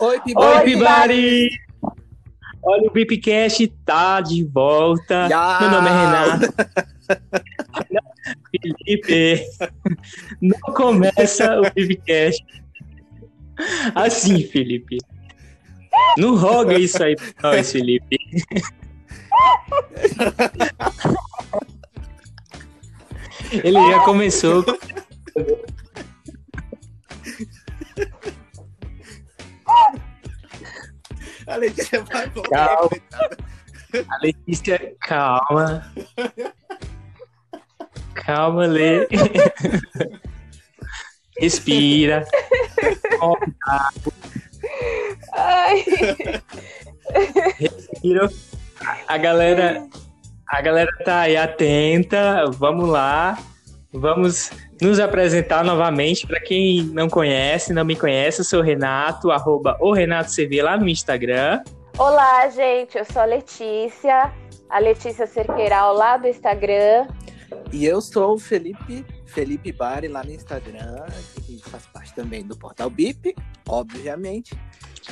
Oi, Pibari! Oi, Pibari! Olha, o Bipcast tá de volta. Ya! Meu nome é Renato. Felipe, não começa o Bipcast assim, Felipe. Não roga isso aí pra nós, Felipe. Ele já começou. A Letícia vai voltar. Calma. A Letícia, calma. Calma, Lê. Respira. Ai, Respira. A galera, a galera tá aí atenta. Vamos lá. Vamos nos apresentar novamente. Para quem não conhece, não me conhece, eu sou o Renato, arroba o Renato CV lá no Instagram. olá, gente. Eu sou a Letícia, a Letícia Cerqueiral lá do Instagram. E eu sou o Felipe, Felipe Bari lá no Instagram, que faz parte também do Portal BIP, obviamente.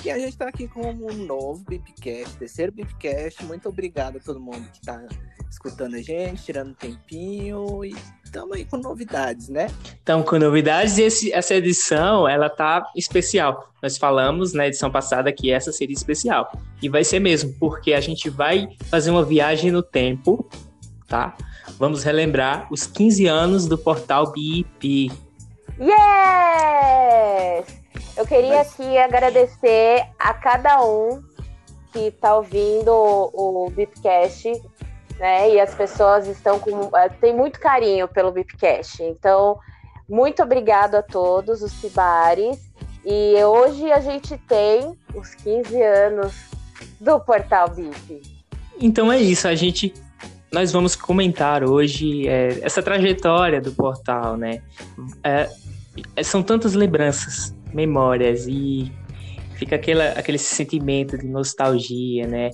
E a gente tá aqui com um novo BIPcast, terceiro BIPcast. Muito obrigado a todo mundo que tá escutando a gente, tirando um tempinho e estamos aí com novidades, né? Então, com novidades, esse- essa edição, ela tá especial. Nós falamos na edição passada que essa seria especial. E vai ser mesmo, porque a gente vai fazer uma viagem no tempo, tá? Vamos relembrar os 15 anos do portal BIP. Yes! Eu queria Mas- aqui agradecer a cada um que tá ouvindo o, o Bipcast, né? E as pessoas estão com. eh, Tem muito carinho pelo Bipcast. Então, muito obrigado a todos os Pibares. E hoje a gente tem os 15 anos do Portal BIP. Então é isso, a gente. Nós vamos comentar hoje é, essa trajetória do portal, né? É, é, são tantas lembranças, memórias e fica aquela, aquele sentimento de nostalgia, né?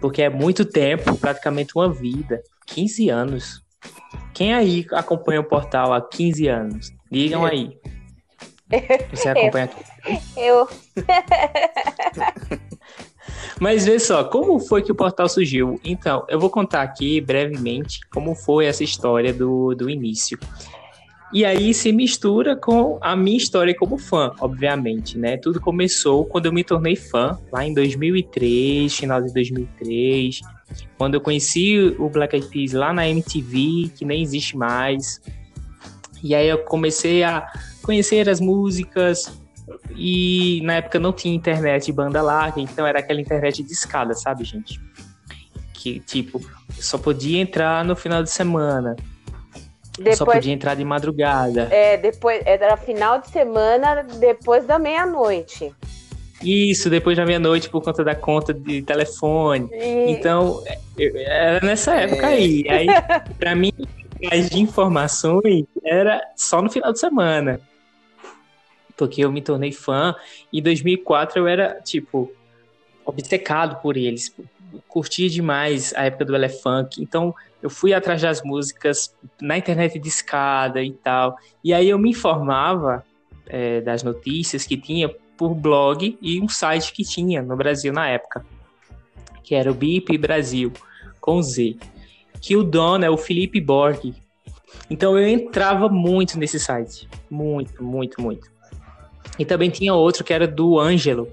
Porque é muito tempo, praticamente uma vida. 15 anos. Quem aí acompanha o portal há 15 anos? Digam aí. Você acompanha aqui. Eu. Mas vê só, como foi que o portal surgiu? Então, eu vou contar aqui brevemente como foi essa história do, do início. E aí se mistura com a minha história como fã, obviamente, né? Tudo começou quando eu me tornei fã, lá em 2003, final de 2003, quando eu conheci o Black Eyed Peas lá na MTV, que nem existe mais. E aí eu comecei a conhecer as músicas, e na época não tinha internet banda larga, então era aquela internet de escada, sabe, gente? Que, tipo, só podia entrar no final de semana, só Depois, podia entrar de madrugada. é, depois, era final de semana, depois da meia-noite. Isso, depois da meia-noite por conta da conta de telefone. E- Então, eu- era nessa época aí. Aí, pra mim, as de informações era só no final de semana. Porque eu me tornei fã. Em 2004 eu era, tipo, obcecado por eles. Curtia demais a época do Elefunk. Então, eu fui atrás das músicas na internet de escada e tal. E aí eu me informava é, das notícias que tinha por blog e um site que tinha no Brasil na época, que era o BIP Brasil, com Z. Que o dono é o Felipe Borg. Então eu entrava muito nesse site. Muito, muito, muito. E também tinha outro que era do Ângelo,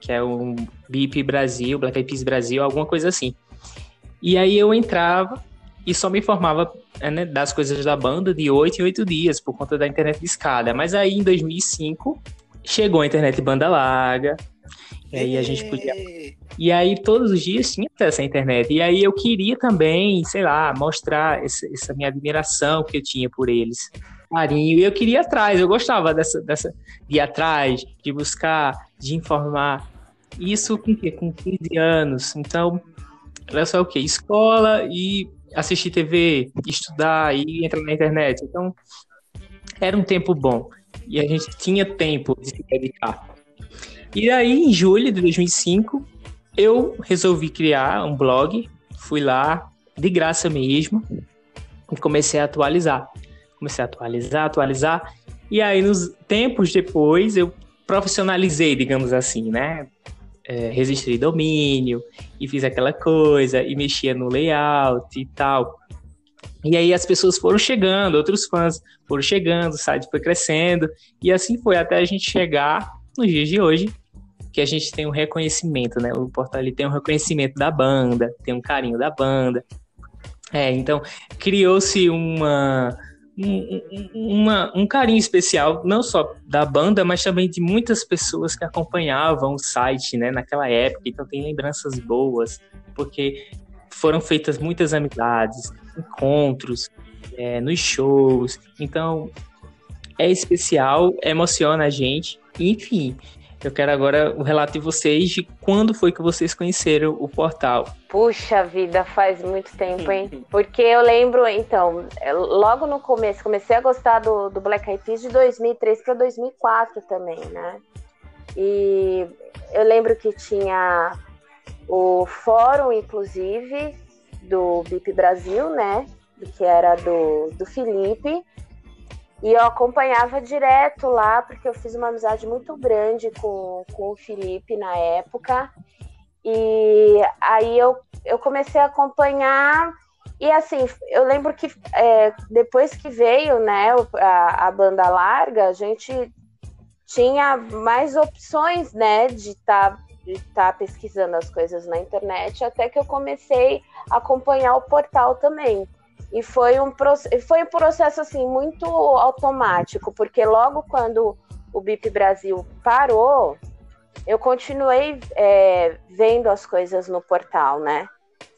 que é um BIP Brasil, Black Eyed Peas Brasil, alguma coisa assim. E aí eu entrava e só me informava é, né, das coisas da banda de 8 em 8 dias, por conta da internet de escada. Mas aí em 2005 chegou a internet banda larga, e aí a gente podia e aí todos os dias tinha à internet. E aí eu queria também, sei lá, mostrar essa, essa minha admiração que eu tinha por eles. Carinho. E eu queria ir atrás, eu gostava dessa, dessa de ir atrás, de buscar, de informar. Isso com, o quê? com 15 anos. Então, era só o quê? Escola e assistir TV, estudar e entrar na internet. Então, era um tempo bom. E a gente tinha tempo de se dedicar. E aí, em julho de 2005, eu resolvi criar um blog, fui lá, de graça mesmo, e comecei a atualizar. Comecei a atualizar, atualizar, e aí nos tempos depois eu profissionalizei, digamos assim, né? É, domínio e fiz aquela coisa e mexia no layout e tal. E aí as pessoas foram chegando, outros fãs foram chegando, o site foi crescendo e assim foi até a gente chegar nos dias de hoje, que a gente tem um reconhecimento, né? O portal ele tem um reconhecimento da banda, tem um carinho da banda. É, então criou-se uma um, uma, um carinho especial, não só da banda, mas também de muitas pessoas que acompanhavam o site né, naquela época. Então, tem lembranças boas, porque foram feitas muitas amizades, encontros, é, nos shows. Então, é especial, emociona a gente. Enfim, eu quero agora o relato de vocês de quando foi que vocês conheceram o portal. Puxa vida, faz muito tempo, hein? Porque eu lembro, então, é, logo no começo, comecei a gostar do, do Black Eyed Peas de 2003 para 2004 também, né? E eu lembro que tinha o fórum, inclusive, do BIP Brasil, né? Que era do, do Felipe. E eu acompanhava direto lá, porque eu fiz uma amizade muito grande com, com o Felipe na época. E aí eu, eu comecei a acompanhar. E assim, eu lembro que é, depois que veio né, a, a banda larga, a gente tinha mais opções né, de estar tá, de tá pesquisando as coisas na internet, até que eu comecei a acompanhar o portal também. E foi um, foi um processo assim muito automático, porque logo quando o BIP Brasil parou, eu continuei é, vendo as coisas no portal, né?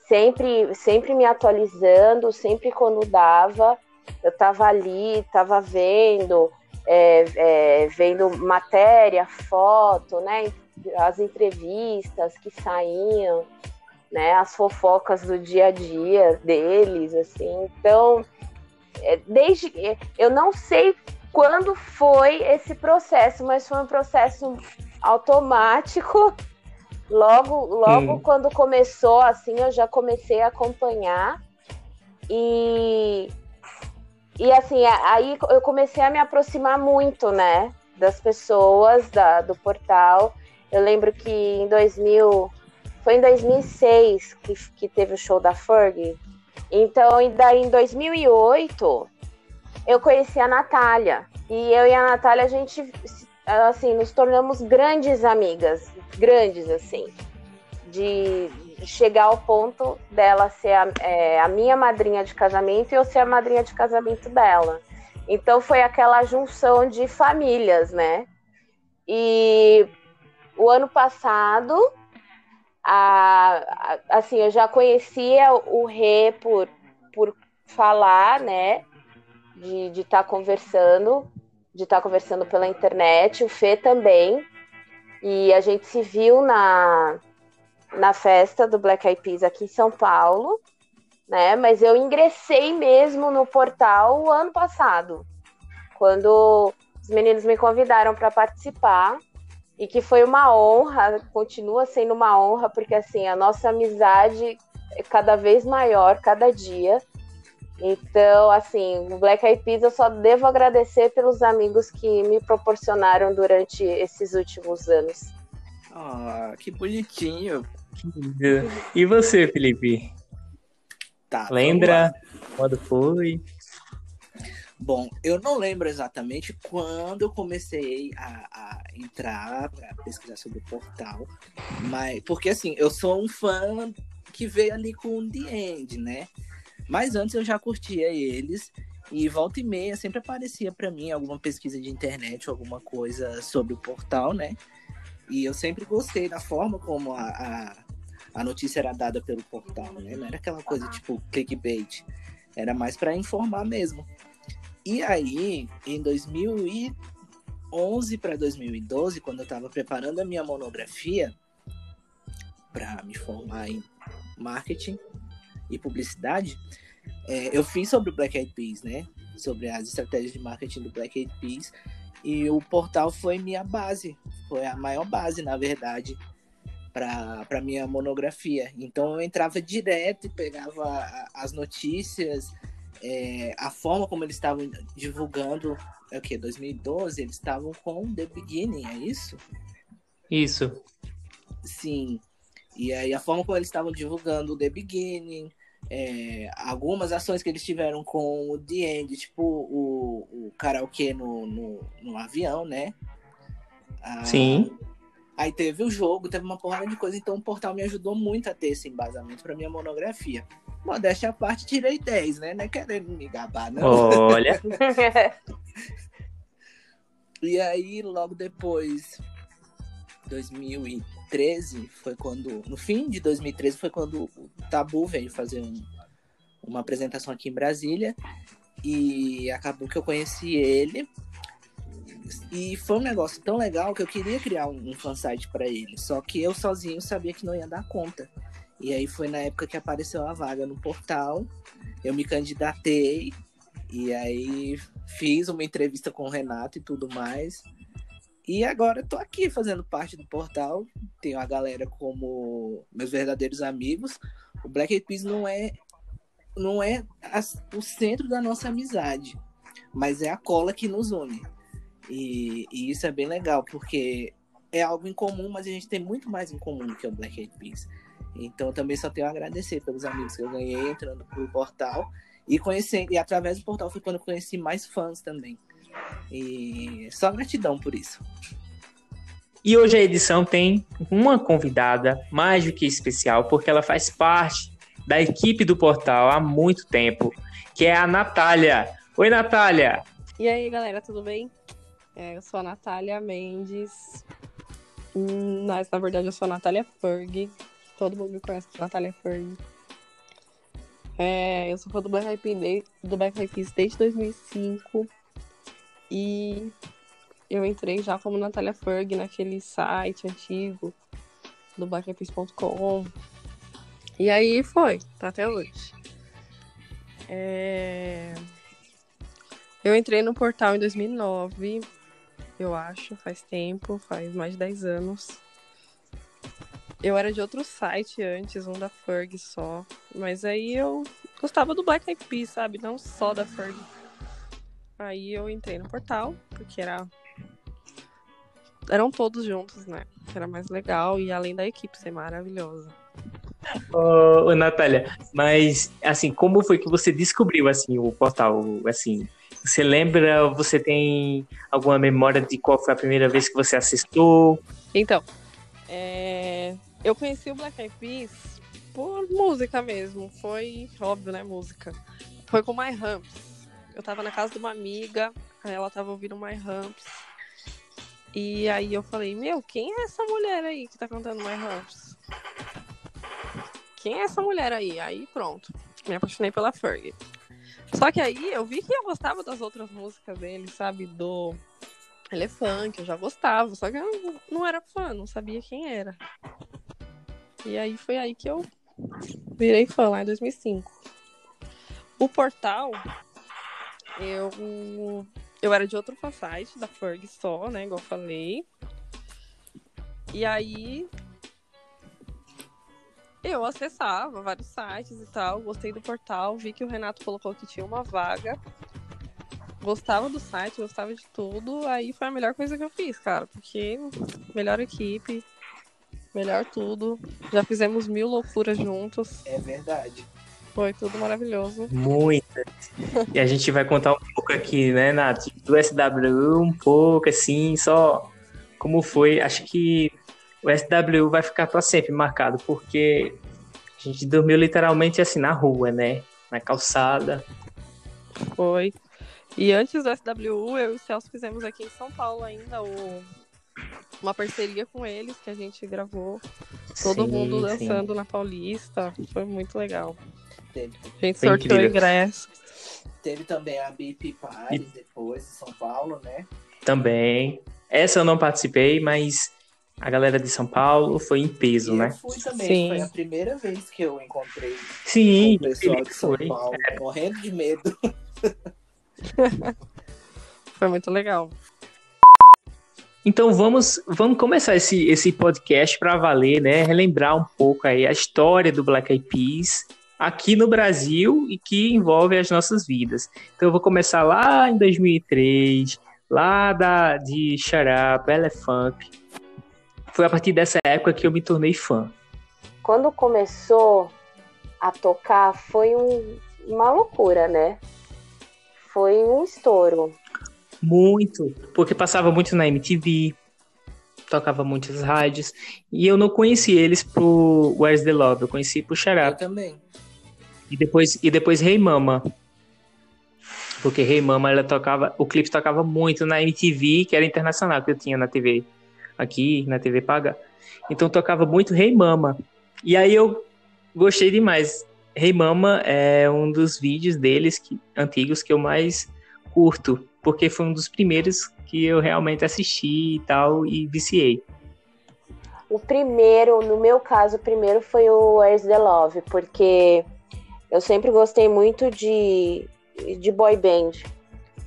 Sempre, sempre me atualizando, sempre quando dava, eu estava ali, estava vendo, é, é, vendo matéria, foto, né? As entrevistas que saíam né, as fofocas do dia a dia deles, assim. Então, é, desde eu não sei quando foi esse processo, mas foi um processo automático. Logo, logo hum. quando começou, assim, eu já comecei a acompanhar e e assim aí eu comecei a me aproximar muito, né, das pessoas da, do portal. Eu lembro que em 2000 foi em 2006 que, que teve o show da Fergie. Então, e daí em 2008, eu conheci a Natália. E eu e a Natália, a gente, assim, nos tornamos grandes amigas. Grandes, assim. De chegar ao ponto dela ser a, é, a minha madrinha de casamento e eu ser a madrinha de casamento dela. Então, foi aquela junção de famílias, né? E o ano passado a, a, assim, eu já conhecia o Rê por, por falar, né? De estar tá conversando, de estar tá conversando pela internet, o Fê também. E a gente se viu na, na festa do Black Eyed Peas aqui em São Paulo, né? Mas eu ingressei mesmo no portal ano passado, quando os meninos me convidaram para participar e que foi uma honra, continua sendo uma honra, porque assim, a nossa amizade é cada vez maior, cada dia. Então, assim, o Black Eyed Peas eu só devo agradecer pelos amigos que me proporcionaram durante esses últimos anos. Ah, que bonitinho. E você, Felipe? Tá. Lembra quando foi? Bom, eu não lembro exatamente quando eu comecei a, a entrar para pesquisar sobre o portal, mas porque assim, eu sou um fã que veio ali com The End, né? Mas antes eu já curtia eles e volta e meia sempre aparecia para mim alguma pesquisa de internet, alguma coisa sobre o portal, né? E eu sempre gostei da forma como a, a, a notícia era dada pelo portal, né? Não era aquela coisa tipo clickbait, era mais para informar mesmo. E aí, em 2011 para 2012, quando eu estava preparando a minha monografia para me formar em marketing e publicidade, é, eu fiz sobre o Black Eyed Peas, né? Sobre as estratégias de marketing do Black Eyed Peas. E o portal foi minha base, foi a maior base, na verdade, para minha monografia. Então eu entrava direto e pegava as notícias, é, a forma como eles estavam divulgando é o que? 2012, eles estavam com The Beginning, é isso? Isso. Sim. E aí a forma como eles estavam divulgando o The Beginning, é, algumas ações que eles tiveram com o The End, tipo o, o karaokê no, no, no avião, né? Ah, Sim. Aí teve o jogo, teve uma porrada de coisa, então o portal me ajudou muito a ter esse embasamento para minha monografia. Modéstia à parte, tirei 10, né? Não é querendo me gabar, não. Olha! e aí, logo depois, 2013, foi quando. No fim de 2013 foi quando o Tabu veio fazer um, uma apresentação aqui em Brasília. E acabou que eu conheci ele. E foi um negócio tão legal que eu queria criar um, um fansite para ele. Só que eu sozinho sabia que não ia dar conta. E aí foi na época que apareceu a vaga no portal. Eu me candidatei. E aí fiz uma entrevista com o Renato e tudo mais. E agora estou aqui fazendo parte do portal. Tenho a galera como meus verdadeiros amigos. O Black Eyed Peas não é não é a, o centro da nossa amizade, mas é a cola que nos une. E, e, isso é bem legal, porque é algo em comum, mas a gente tem muito mais em comum do que o Black Eyed Peas. Então também só tenho a agradecer pelos amigos que eu ganhei entrando pro portal e conhecendo, e através do portal foi quando eu conheci mais fãs também. E só gratidão por isso. E hoje a edição tem uma convidada mais do que especial, porque ela faz parte da equipe do portal há muito tempo, que é a Natália. Oi, Natália! E aí, galera, tudo bem? É, eu sou a Natália Mendes. Hum, mas, na verdade, eu sou a Natália Ferg. Todo mundo me conhece Natália Ferg. É, eu sou fã do Black do Black Eyed Peas desde 2005. E eu entrei já como Natália Ferg naquele site antigo do blackeyedpeas.com. E aí foi, tá até hoje. É... Eu entrei no portal em 2009 eu acho, faz tempo, faz mais de 10 anos. Eu era de outro site antes, um da Ferg só. Mas aí eu gostava do Black Eyed Peas, sabe? Não só da Ferg. Aí eu entrei no portal, porque era. Eram todos juntos, né? Era mais legal e além da equipe ser maravilhosa. Ô, Natália, mas assim, como foi que você descobriu assim o portal? Assim, você lembra, você tem alguma memória de qual foi a primeira vez que você assistiu? Então, é... eu conheci o Black Eyed Peas por música mesmo. Foi óbvio, né? Música. Foi com My Ramps. Eu tava na casa de uma amiga, ela tava ouvindo My Ramps. E aí eu falei, meu, quem é essa mulher aí que tá cantando My Ramps? Quem é essa mulher aí? Aí pronto. Me apaixonei pela Fergie. Só que aí eu vi que eu gostava das outras músicas dele, sabe? Do Elefante, eu já gostava. Só que eu não era fã, não sabia quem era. E aí foi aí que eu virei fã, lá em 2005. O portal, eu, eu era de outro fansite, da Ferg só, né? Igual eu falei. E aí eu acessava vários sites e tal, gostei do portal, vi que o Renato colocou que tinha uma vaga. Gostava do site, gostava de tudo. Aí foi a melhor coisa que eu fiz, cara. Porque melhor equipe, melhor tudo. Já fizemos mil loucuras juntos. É verdade. Foi tudo maravilhoso. Muitas. e a gente vai contar um pouco aqui, né, Nath? Do SW, um pouco, assim, só como foi. Acho que o SW vai ficar para sempre marcado, porque a gente dormiu literalmente assim na rua, né? Na calçada. Foi. E antes do SWU, eu e o Celso fizemos aqui em São Paulo ainda o... uma parceria com eles que a gente gravou. Todo sim, mundo dançando sim. na Paulista. Foi muito legal. Teve. A gente Foi sorteou ingresso. Teve também a BIP Paris e... depois em São Paulo, né? Também. Essa eu não participei, mas a galera de São Paulo foi em peso, e né? Eu fui também, Sim. foi a primeira vez que eu encontrei Sim, o pessoal de São foi. Paulo, é. morrendo de medo. foi muito legal. Então vamos, vamos começar esse, esse podcast para valer, né? Relembrar um pouco aí a história do Black Eyed Peas, aqui no Brasil e que envolve as nossas vidas. Então eu vou começar lá em 2003, lá da, de Xará, Elefunk. Foi a partir dessa época que eu me tornei fã. Quando começou a tocar, foi um, uma loucura, né? Foi um estouro. Muito, porque passava muito na MTV, tocava muitas rádios, e eu não conheci eles pro Where's the Love, eu conheci pro Xará. Eu também. E depois, e depois Hey Mama. Porque Hey Mama, ela tocava, o clipe tocava muito na MTV, que era internacional, que eu tinha na TV aqui, na TV paga. Então tocava muito Hey Mama. E aí eu gostei demais. Hey Mama é um dos vídeos deles que, antigos que eu mais curto, porque foi um dos primeiros que eu realmente assisti e tal e viciei. O primeiro, no meu caso, o primeiro foi o Where's the Love, porque eu sempre gostei muito de, de boy band.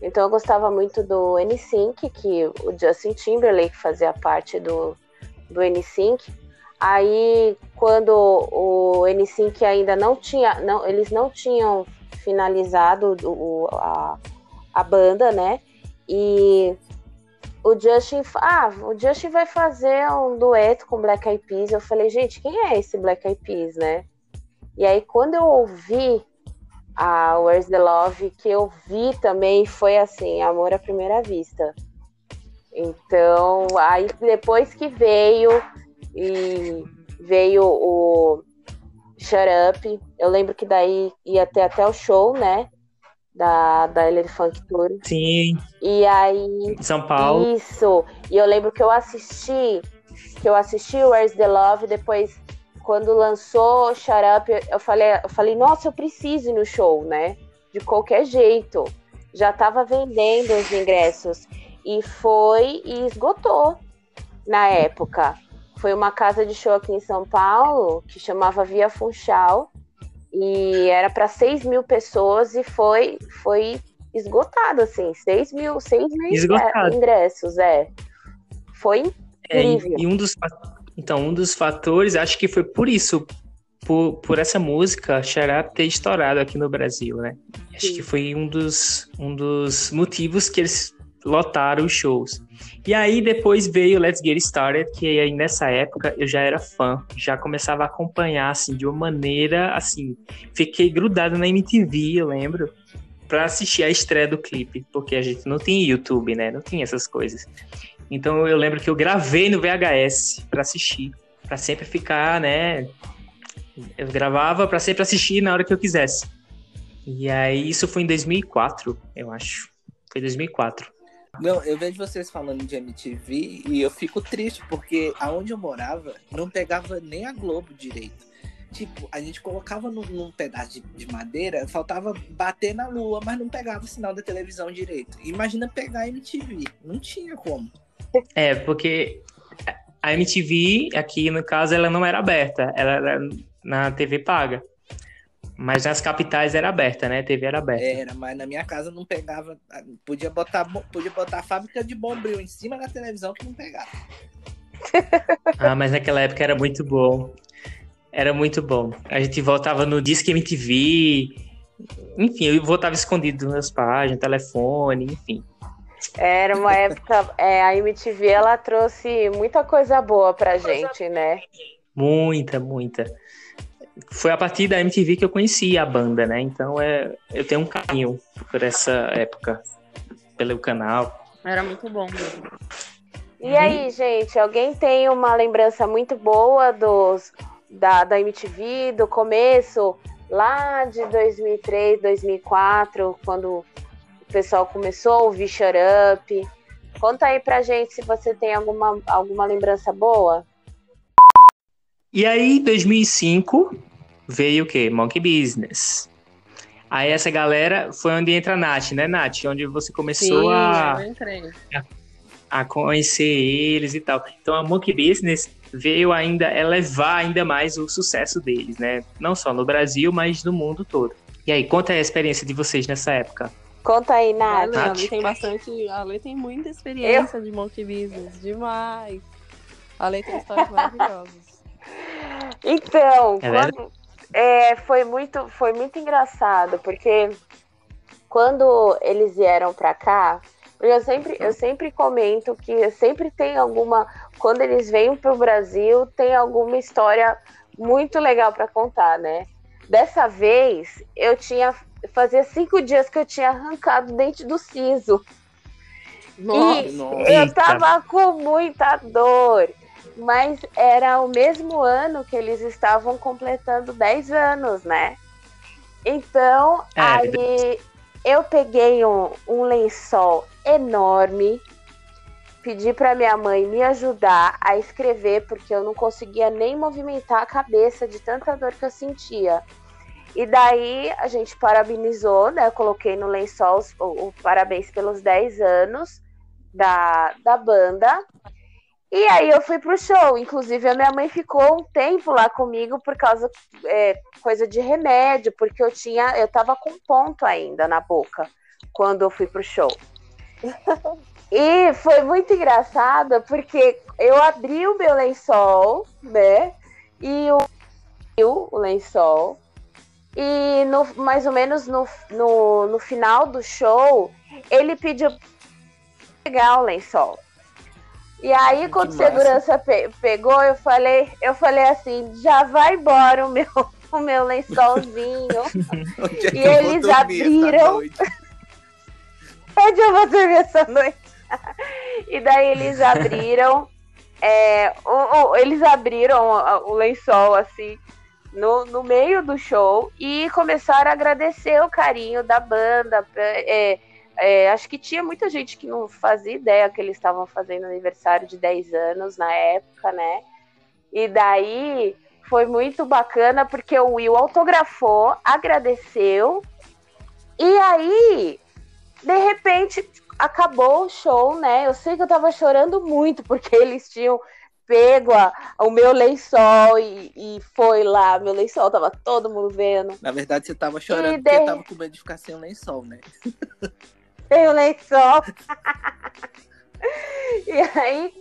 Então eu gostava muito do NSYNC, que o Justin Timberlake fazia parte do, do NSYNC. Aí quando o NSYNC ainda não tinha, não, eles não tinham finalizado o, a, a banda, né? E o Justin, ah, o Justin vai fazer um dueto com Black Eyed Peas. Eu falei, gente, quem é esse Black Eyed Peas, né? E aí, quando eu ouvi a Where's the Love, que eu vi também, foi assim, amor à primeira vista. Então, aí depois que veio e veio o Shut Up, eu lembro que daí ia ter até o show, né? Da, da Funk Tour. Sim. E aí. São Paulo. Isso. E eu lembro que eu assisti, que eu assisti Where's the Love, depois quando lançou Shut Up, eu falei, eu falei, nossa, eu preciso ir no show, né? De qualquer jeito. Já estava vendendo os ingressos. E foi e esgotou na época. Foi uma casa de show aqui em São Paulo que chamava Via Funchal. E era para 6 mil pessoas e foi, foi esgotado, assim. 6 mil, 6 mil esgotado. ingressos, é. Foi incrível. É, e um dos então, um dos fatores, acho que foi por isso, por, por essa música, Xará ter estourado aqui no Brasil, né? Acho Sim. que foi um dos, um dos motivos que eles lotaram os shows. E aí depois veio Let's Get Started, que aí nessa época eu já era fã, já começava a acompanhar assim de uma maneira assim, fiquei grudado na MTV, eu lembro, para assistir a estreia do clipe, porque a gente não tinha YouTube, né? Não tinha essas coisas. Então eu lembro que eu gravei no VHS para assistir, para sempre ficar, né? Eu gravava para sempre assistir na hora que eu quisesse. E aí isso foi em 2004, eu acho. Foi 2004. Não, eu vejo vocês falando de MTV e eu fico triste porque aonde eu morava não pegava nem a Globo direito. Tipo, a gente colocava num, num pedaço de, de, madeira, faltava bater na lua, mas não pegava o sinal da televisão direito. Imagina pegar a MTV, não tinha como. É, porque a MTV, aqui no caso, ela não era aberta, ela era na TV paga. Mas nas capitais era aberta, né? A TV era aberta. Era, mas na minha casa não pegava. Podia botar, podia botar a fábrica de bombril em cima da televisão que não pegava. ah, mas naquela época era muito bom. Era muito bom. A gente voltava no Disque MTV. Enfim, eu voltava escondido nos meus pais, no telefone, enfim. Era uma época. É, a MTV ela trouxe muita coisa boa pra gente, né? Muita, muita. Foi a partir da MTV que eu conheci a banda, né? Então é, eu tenho um carinho por essa época, pelo canal. Era muito bom mesmo. E aí, gente, alguém tem uma lembrança muito boa dos, da, da MTV, do começo, lá de 2003, 2004, quando o pessoal começou a ouvir Shut Up. Conta aí pra gente se você tem alguma, alguma lembrança boa. E aí, 2005, veio o quê? Monkey Business. Aí essa galera foi onde entra a Nath, né, Nath? Onde você começou Sim, a, a, a, conhecer eles e tal. Então a Monkey Business veio ainda elevar ainda mais o sucesso deles, né? Não só no Brasil, mas no mundo todo. E aí, conta aí a experiência de vocês nessa época. Conta aí, Nath. A Lê tem bastante. A Lê tem muita experiência eu? de monkey business. Demais. A Lê tem histórias maravilhosas. Então, é quando, é, foi muito, foi muito engraçado, porque quando eles vieram para cá, eu sempre, eu sempre comento que sempre tem alguma, quando eles vêm para o Brasil, tem alguma história muito legal para contar, né? Dessa vez, eu tinha, fazia cinco dias que eu tinha arrancado o dente do siso. Nossa, e nossa. eu tava com muita dor. Mas era o mesmo ano que eles estavam completando 10 anos, né? Então, É, aí eu peguei um, um lençol enorme, pedi para minha mãe me ajudar a escrever, porque eu não conseguia nem movimentar a cabeça de tanta dor que eu sentia. E daí a gente parabenizou, né? Eu coloquei no lençol o, o parabéns pelos 10 anos da, da banda. E aí eu fui pro show. Inclusive, a minha mãe ficou um tempo lá comigo por causa é, coisa de remédio, porque eu tinha, eu tava com ponto ainda na boca quando eu fui pro show. e foi muito engraçado porque eu abri o meu lençol, né? E o, o lençol. E no, mais ou menos no, no, no final do show, ele pediu pegar o lençol. E aí, Que quando massa. segurança pe- pegou, eu falei, eu falei assim, já vai embora o meu, o meu lençolzinho. É E eles abriram. Onde eu vou dormir essa noite? e daí eles abriram. é, o- o- eles abriram a- o lençol assim no, no meio do show e começaram a agradecer o carinho da banda. é, é, acho que tinha muita gente que não fazia ideia que eles estavam fazendo aniversário de 10 anos na época, né? E daí foi muito bacana porque o Will autografou, agradeceu. E aí, de repente, acabou o show, né? Eu sei que eu tava chorando muito porque eles tinham pego a- o meu lençol e, e foi lá. Meu lençol tava todo mundo vendo. Na verdade, você tava chorando E porque daí- tava com medo de ficar sem o lençol, né? Tem o lençol. e aí,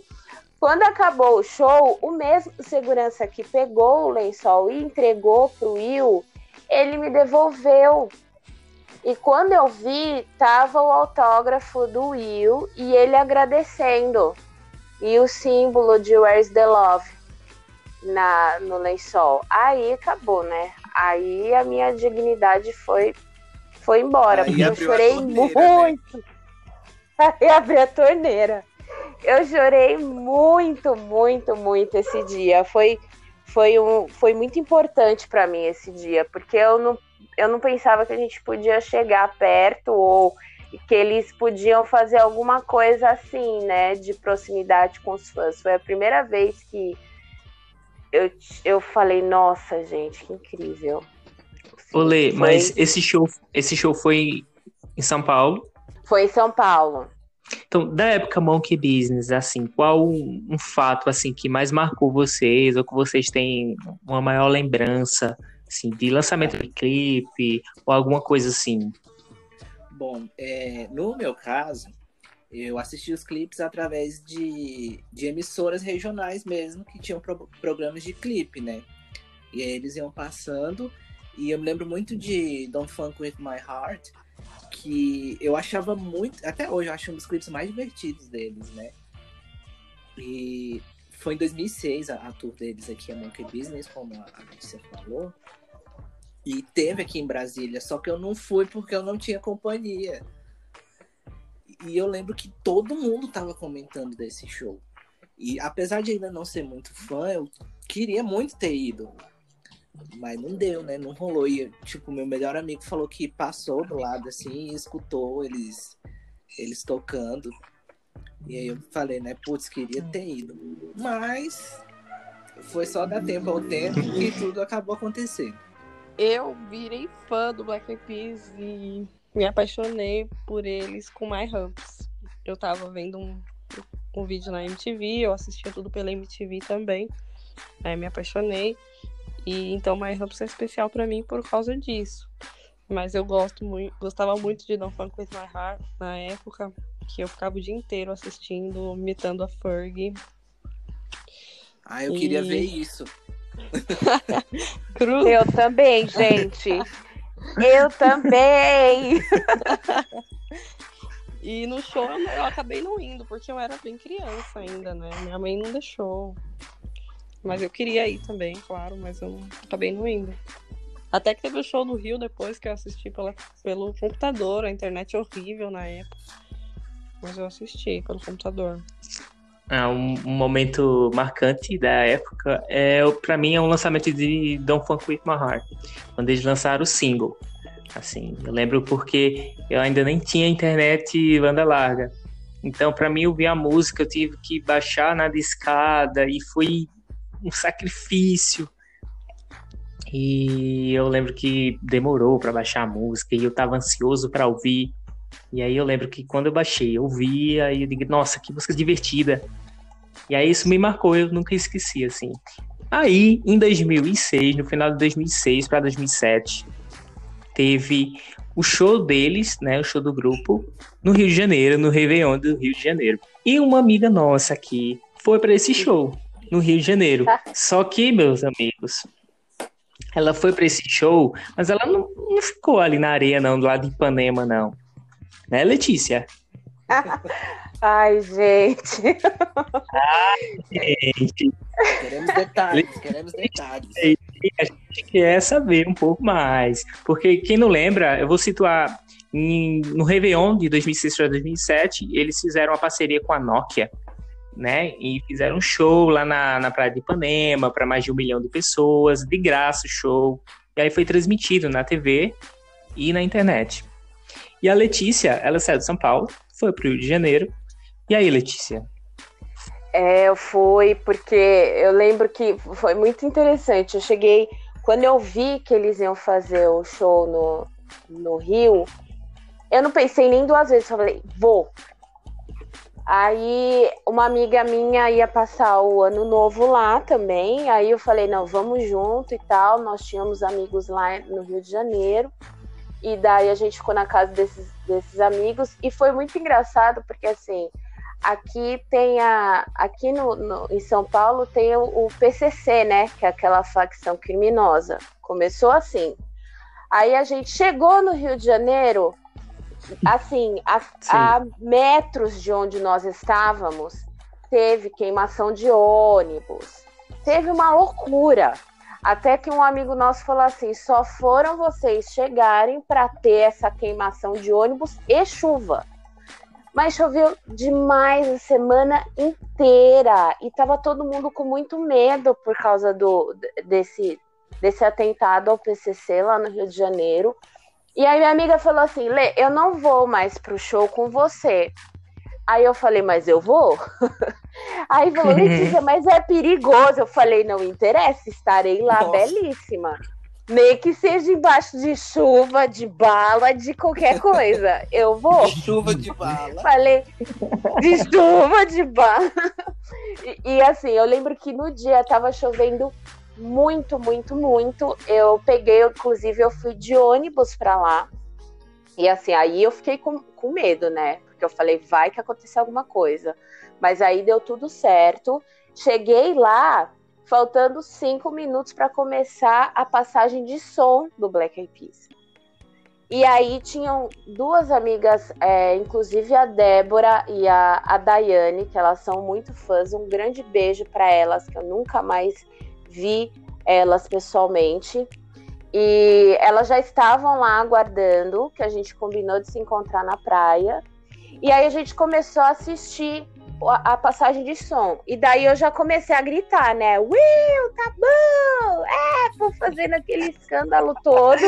quando acabou o show, o mesmo segurança que pegou o lençol e entregou pro Will, ele me devolveu. E quando eu vi, tava o autógrafo do Will e ele agradecendo. E o símbolo de Where's the Love na, no lençol. Aí acabou, né? Aí a minha dignidade foi, foi embora. Aí porque eu chorei né? muito. Aí abri a torneira. Eu chorei muito, muito, muito esse dia. Foi, foi, um, foi muito importante para mim esse dia, porque eu não, eu não pensava que a gente podia chegar perto ou que eles podiam fazer alguma coisa assim, né, de proximidade com os fãs. Foi a primeira vez que eu, eu falei, nossa, gente, que incrível. Olê, Foi- mas esse show, esse show foi em São Paulo. Foi em São Paulo. Então, da época Monkey Business, assim, qual um, fato assim que mais marcou vocês ou que vocês têm uma maior lembrança, assim, de lançamento de clipe ou alguma coisa assim? Bom, é, no meu caso, eu assisti os clipes através de, de emissoras regionais mesmo, que tinham pro- programas de clipe, né? E aí eles iam passando, e eu me lembro muito de Don't Funk With My Heart, que eu achava muito, até hoje eu acho um dos clipes mais divertidos deles, né? E foi em 2006 a, a tour deles aqui, a Monkey Business, como a, a falou. E teve aqui em Brasília, só que eu não fui porque eu não tinha companhia. E eu lembro que todo mundo tava comentando desse show. E apesar de ainda não ser muito fã, eu queria muito ter ido. Mas não deu, né? Não rolou. E, tipo, meu melhor amigo falou que passou do lado assim e escutou eles, eles tocando. E aí eu falei, né? Putz, queria ter ido. Mas foi só dar tempo ao tempo e tudo acabou acontecendo. Eu virei fã do Black Eyed Peas e me apaixonei por eles com My Humps. Eu tava vendo um, um vídeo na MTV, eu assistia tudo pela MTV também. Aí me apaixonei. E então My Humps é especial pra mim por causa disso. Mas eu gosto muito, gostava muito de Don't Funk With My Heart na época, que eu ficava o dia inteiro assistindo, imitando a Fergie. Ah, eu queria E- ver isso. Eu também, gente. Eu também. e no show eu, eu acabei não indo, porque eu era bem criança ainda, né? Minha mãe não deixou. Mas eu queria ir também, claro, mas eu acabei não indo. Até que teve o show no Rio depois que eu assisti pela, pelo computador, a internet é horrível na época. Mas eu assisti pelo computador. Ah, um, um, momento marcante da época é, para mim, é um lançamento de Don't Funk With My Heart, quando eles lançaram o single. Assim, eu lembro porque eu ainda nem tinha internet banda larga. Então, para mim, ouvir a música, eu tive que baixar na discada e foi um sacrifício. E eu lembro que demorou para baixar a música e eu tava ansioso para ouvir. E aí eu lembro que quando eu baixei, eu vi, aí eu digo, nossa, que música divertida. E aí isso me marcou, eu nunca esqueci, assim. Aí, em 2006, no final de 2006 para 2007, teve o show deles, né, o show do grupo, no Rio de Janeiro, no Réveillon do Rio de Janeiro. E uma amiga nossa aqui foi para esse show, no Rio de Janeiro. Só que, meus amigos, ela foi para esse show, mas ela não, não ficou ali na areia, não, do lado de Ipanema, não. Né, Letícia? Ai, gente. Ai, gente. Queremos detalhes, queremos detalhes. A gente quer saber um pouco mais. Porque quem não lembra, eu vou situar em, no Réveillon de 2006 para 2007, eles fizeram uma parceria com a Nokia, né? E fizeram um show lá na, na Praia de Ipanema para mais de um milhão de pessoas, de graça o show. E aí foi transmitido na TV e na internet. E a Letícia, ela saiu de São Paulo, foi para o Rio de Janeiro. E aí, Letícia? É, fui porque eu lembro que foi muito interessante. Eu cheguei, quando eu vi que eles iam fazer o show no, no Rio, eu não pensei nem duas vezes, eu falei, vou. Aí uma amiga minha ia passar o ano novo lá também. Aí eu falei, não, vamos junto e tal. Nós tínhamos amigos lá no Rio de Janeiro. E daí a gente ficou na casa desses, desses amigos. E foi muito engraçado, porque assim, aqui tem a. Aqui no, no em São Paulo tem o, o, PCC, né? Que é aquela facção criminosa. Começou assim. Aí a gente chegou no Rio de Janeiro, assim, a, a metros de onde nós estávamos, teve queimação de ônibus. Teve uma loucura. Até que um amigo nosso falou assim: só foram vocês chegarem para ter essa queimação de ônibus e chuva. Mas choveu demais a semana inteira e tava todo mundo com muito medo por causa do desse desse atentado ao PCC lá no Rio de Janeiro. E aí minha amiga falou assim: Lê, eu não vou mais pro show com você. Aí eu falei, mas eu vou? Aí falou, Letícia, mas é perigoso. Eu falei, não interessa, estarei lá Nossa. belíssima. Nem que seja embaixo de chuva, de bala, de qualquer coisa. Eu vou. De chuva de bala. Falei, de chuva de bala. E, e assim, eu lembro que no dia tava chovendo muito, muito, muito. Eu peguei, inclusive, eu fui de ônibus pra lá. E assim, aí eu fiquei com, com medo, né? porque eu falei, vai que acontecer alguma coisa. Mas aí deu tudo certo. Cheguei lá, faltando cinco minutos para começar a passagem de som do Black Eyed Peas. E aí tinham duas amigas, é, inclusive a Débora e a, a Daiane, que elas são muito fãs. Um grande beijo para elas, que eu nunca mais vi elas pessoalmente. E elas já estavam lá aguardando, que a gente combinou de se encontrar na praia. E aí a gente começou a assistir a, passagem de som. E daí eu já comecei a gritar, né? Will, tá bom! É, vou fazendo aquele escândalo todo.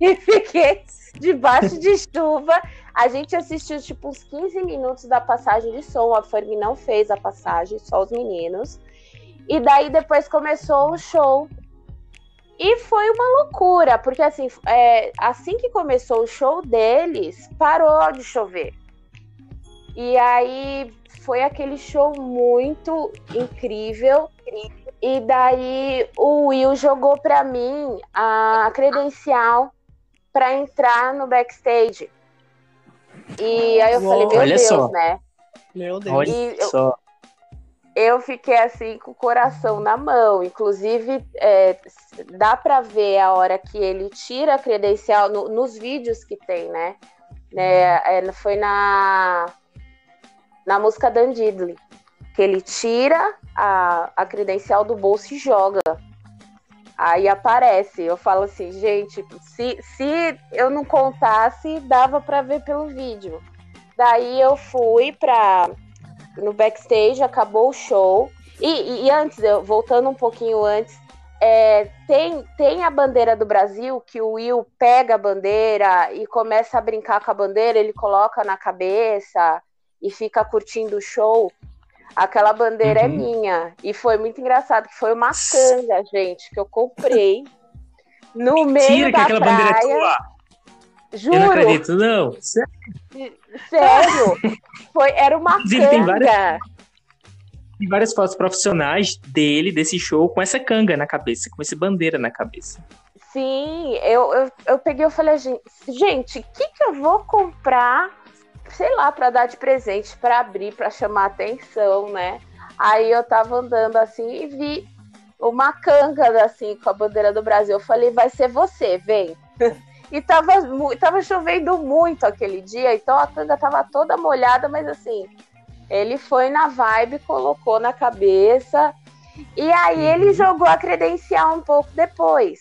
e fiquei debaixo de chuva. A gente assistiu tipo uns 15 minutos da passagem de som. A Fermi não fez a passagem, só os meninos. E daí depois começou o show. E foi uma loucura, porque assim, é, assim que começou o show deles, parou de chover. E aí foi aquele show muito incrível. E daí o Will jogou para mim a credencial para entrar no backstage. E aí eu Uou, falei, meu Deus, só. né? Meu Deus. Olha e só. Eu fiquei assim com o coração na mão. Inclusive, é, dá para ver a hora que ele tira a credencial no, nos vídeos que tem, né? É, é, foi na, na música Dan Diddley, que ele tira a, a credencial do bolso e joga. Aí aparece. Eu falo assim, gente, se, se eu não contasse, dava para ver pelo vídeo. Daí eu fui para no backstage, acabou o show. E, e antes, voltando um pouquinho antes, é, tem, tem a bandeira do Brasil que o Will pega a bandeira e começa a brincar com a bandeira, ele coloca na cabeça e fica curtindo o show. Aquela bandeira é uhum. é minha. E foi muito engraçado, que foi uma canga, gente, que eu comprei no Mentira, meio da que aquela praia. bandeira é tua. Juro. Eu não acredito, não. Sério? Sério? Foi, era uma canga. Tem várias, tem várias fotos profissionais dele, desse show, com essa canga na cabeça, com essa bandeira na cabeça. Sim, eu, eu, eu peguei e falei, gente, o que, que eu vou comprar, sei lá, para dar de presente, para abrir, para chamar atenção, né? Aí eu tava andando assim e vi uma canga assim com a bandeira do Brasil. Eu falei, vai ser você, vem. E tava, tava chovendo muito aquele dia, então a canga tava toda molhada, mas assim, ele foi na vibe, colocou na cabeça, e aí ele uhum. jogou a credencial um pouco depois.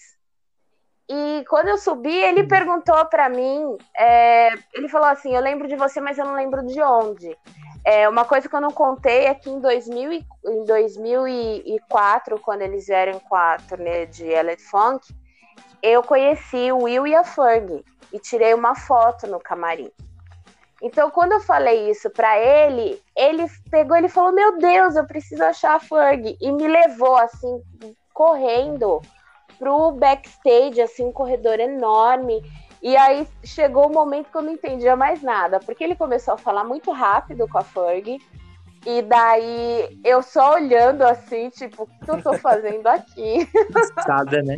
E quando eu subi, ele uhum. perguntou para mim, é, ele falou assim, eu lembro de você, mas eu não lembro de onde. É, uma coisa que eu não contei é que em, 2000 e, em 2004, quando eles vieram com a turnê de Elliot Funk, eu conheci o Will e a Ferg e tirei uma foto no camarim. Então, quando eu falei isso para ele, ele pegou, ele falou: Meu Deus, eu preciso achar a Ferg. E me levou, assim, correndo pro backstage, assim, um corredor enorme. E aí chegou o momento que eu não entendia mais nada, porque ele começou a falar muito rápido com a Ferg. E daí eu só olhando assim, tipo, o que eu tô fazendo aqui? Passada, né?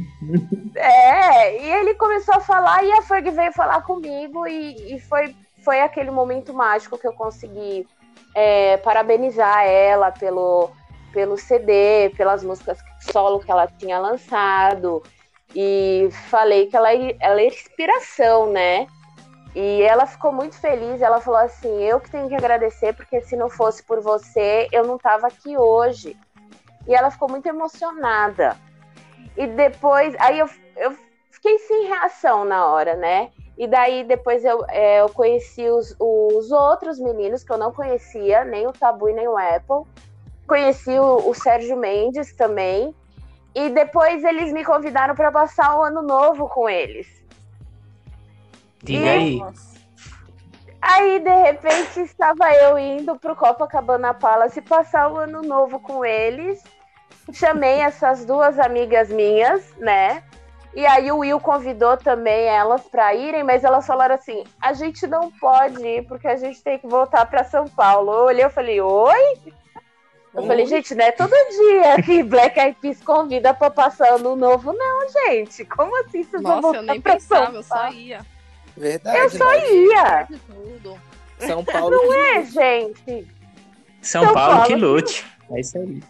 é, e ele começou a falar e a Ferg veio falar comigo e, e foi, foi aquele momento mágico que eu consegui é, parabenizar ela pelo, pelo CD, pelas músicas solo que ela tinha lançado. E falei que ela, ela é inspiração, né? E ela ficou muito feliz. Ela falou assim: Eu que tenho que agradecer, porque se não fosse por você, eu não estava aqui hoje. E ela ficou muito emocionada. E depois, aí eu, eu fiquei sem reação na hora, né? E daí depois eu, é, eu conheci os, os outros meninos que eu não conhecia, nem o Tabu nem o Apple. Conheci o, o Sérgio Mendes também. E depois eles me convidaram para passar o ano novo com eles. Diga aí. Aí, de repente, estava eu indo pro Copacabana Palace passar o ano novo com eles. Chamei essas duas amigas minhas, né? E aí o Will convidou também elas para irem, mas elas falaram assim: a gente não pode ir porque a gente tem que voltar para São Paulo. Eu olhei e falei: oi? Eu oi? falei, gente, não é todo dia que Black Eyed Peas convida para passar ano novo, não, gente. Como assim vocês Nossa, vão voltar eu nem pensava, eu só ia. Verdade. Eu só ia. São Paulo. Não é, gente. São, São Paulo, Paulo, que lute. É isso aí.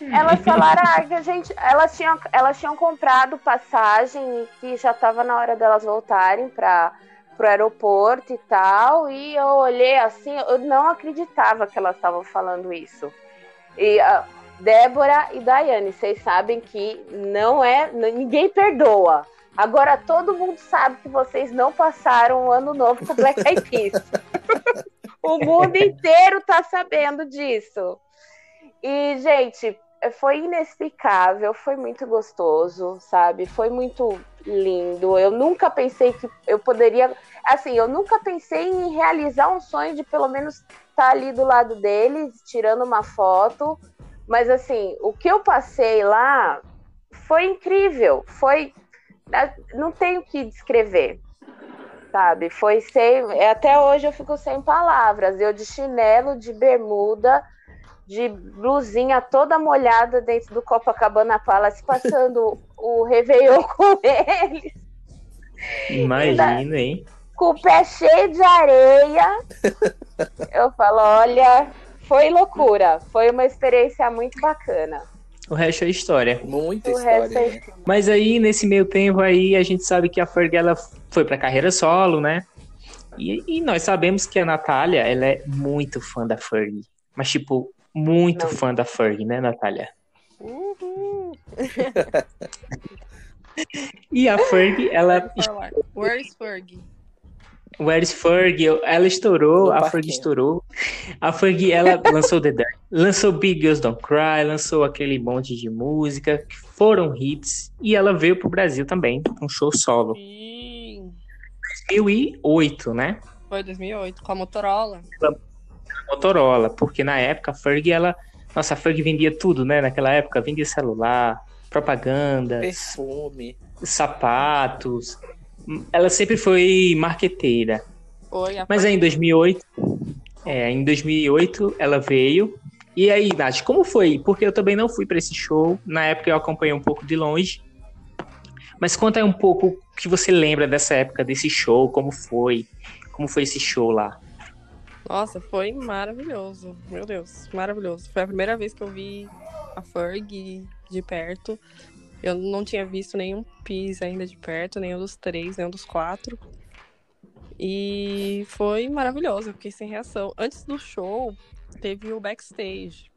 Elas falaram ah, que a gente, elas tinham, elas tinham comprado passagem e que já estava na hora delas voltarem para o aeroporto e tal. E eu olhei assim, eu não acreditava que elas estavam falando isso. E uh, Débora e Daiane, vocês sabem que não é, ninguém perdoa. Agora todo mundo sabe que vocês não passaram um ano novo com Black Eyed Peas. o mundo inteiro tá sabendo disso. E, gente, foi inexplicável, foi muito gostoso, sabe? Foi muito lindo. Eu nunca pensei que eu poderia. Assim, eu nunca pensei em realizar um sonho de pelo menos estar tá ali do lado deles, tirando uma foto. Mas, assim, o que eu passei lá foi incrível. Foi não tenho que descrever, sabe? Foi sem. Até hoje eu fico sem palavras. Eu de chinelo, de bermuda, de blusinha toda molhada dentro do Copacabana Palace, passando o Réveillon com eles. Imagina, hein? Com o pé cheio de areia. Eu falo, olha, foi loucura. Foi uma experiência muito bacana. O resto é história. Muita O história, resto é né? Mas aí, nesse meio tempo aí, a gente sabe que a Ferg, ela foi pra carreira solo, né? E, e nós sabemos que a Natália, ela é muito fã da Ferg. Mas, tipo, muito Não. fã da Ferg, né, Natália? Uhul. E a Ferg, ela... Where's Ferg? Where's Ferg? Ela estourou, No a Ferg estourou. A Ferg, ela lançou The Dark, lançou Big Girls Don't Cry, lançou aquele monte de música, que foram hits. E ela veio pro Brasil também, um show solo. Sim. 2008, né? Foi 2008, com a Motorola. Motorola, porque na época a Ferg, ela. Nossa, a Ferg vendia tudo, né? Naquela época, vendia celular, propaganda, Perfume. sapatos. Ela sempre foi marqueteira. Foi a Mas aí em 2008, é, em 2008 ela veio. E aí, Nath, como foi? Porque eu também não fui para esse show. Na época eu acompanhei um pouco de longe. Mas conta aí um pouco o que você lembra dessa época, desse show, como foi? Como foi esse show lá? Nossa, foi maravilhoso. Meu Deus, maravilhoso. Foi a primeira vez que eu vi a Ferg de perto. Eu não tinha visto nenhum Pis ainda de perto, nenhum dos três, nenhum dos quatro. E foi maravilhoso, eu fiquei sem reação. Antes do show, teve o backstage.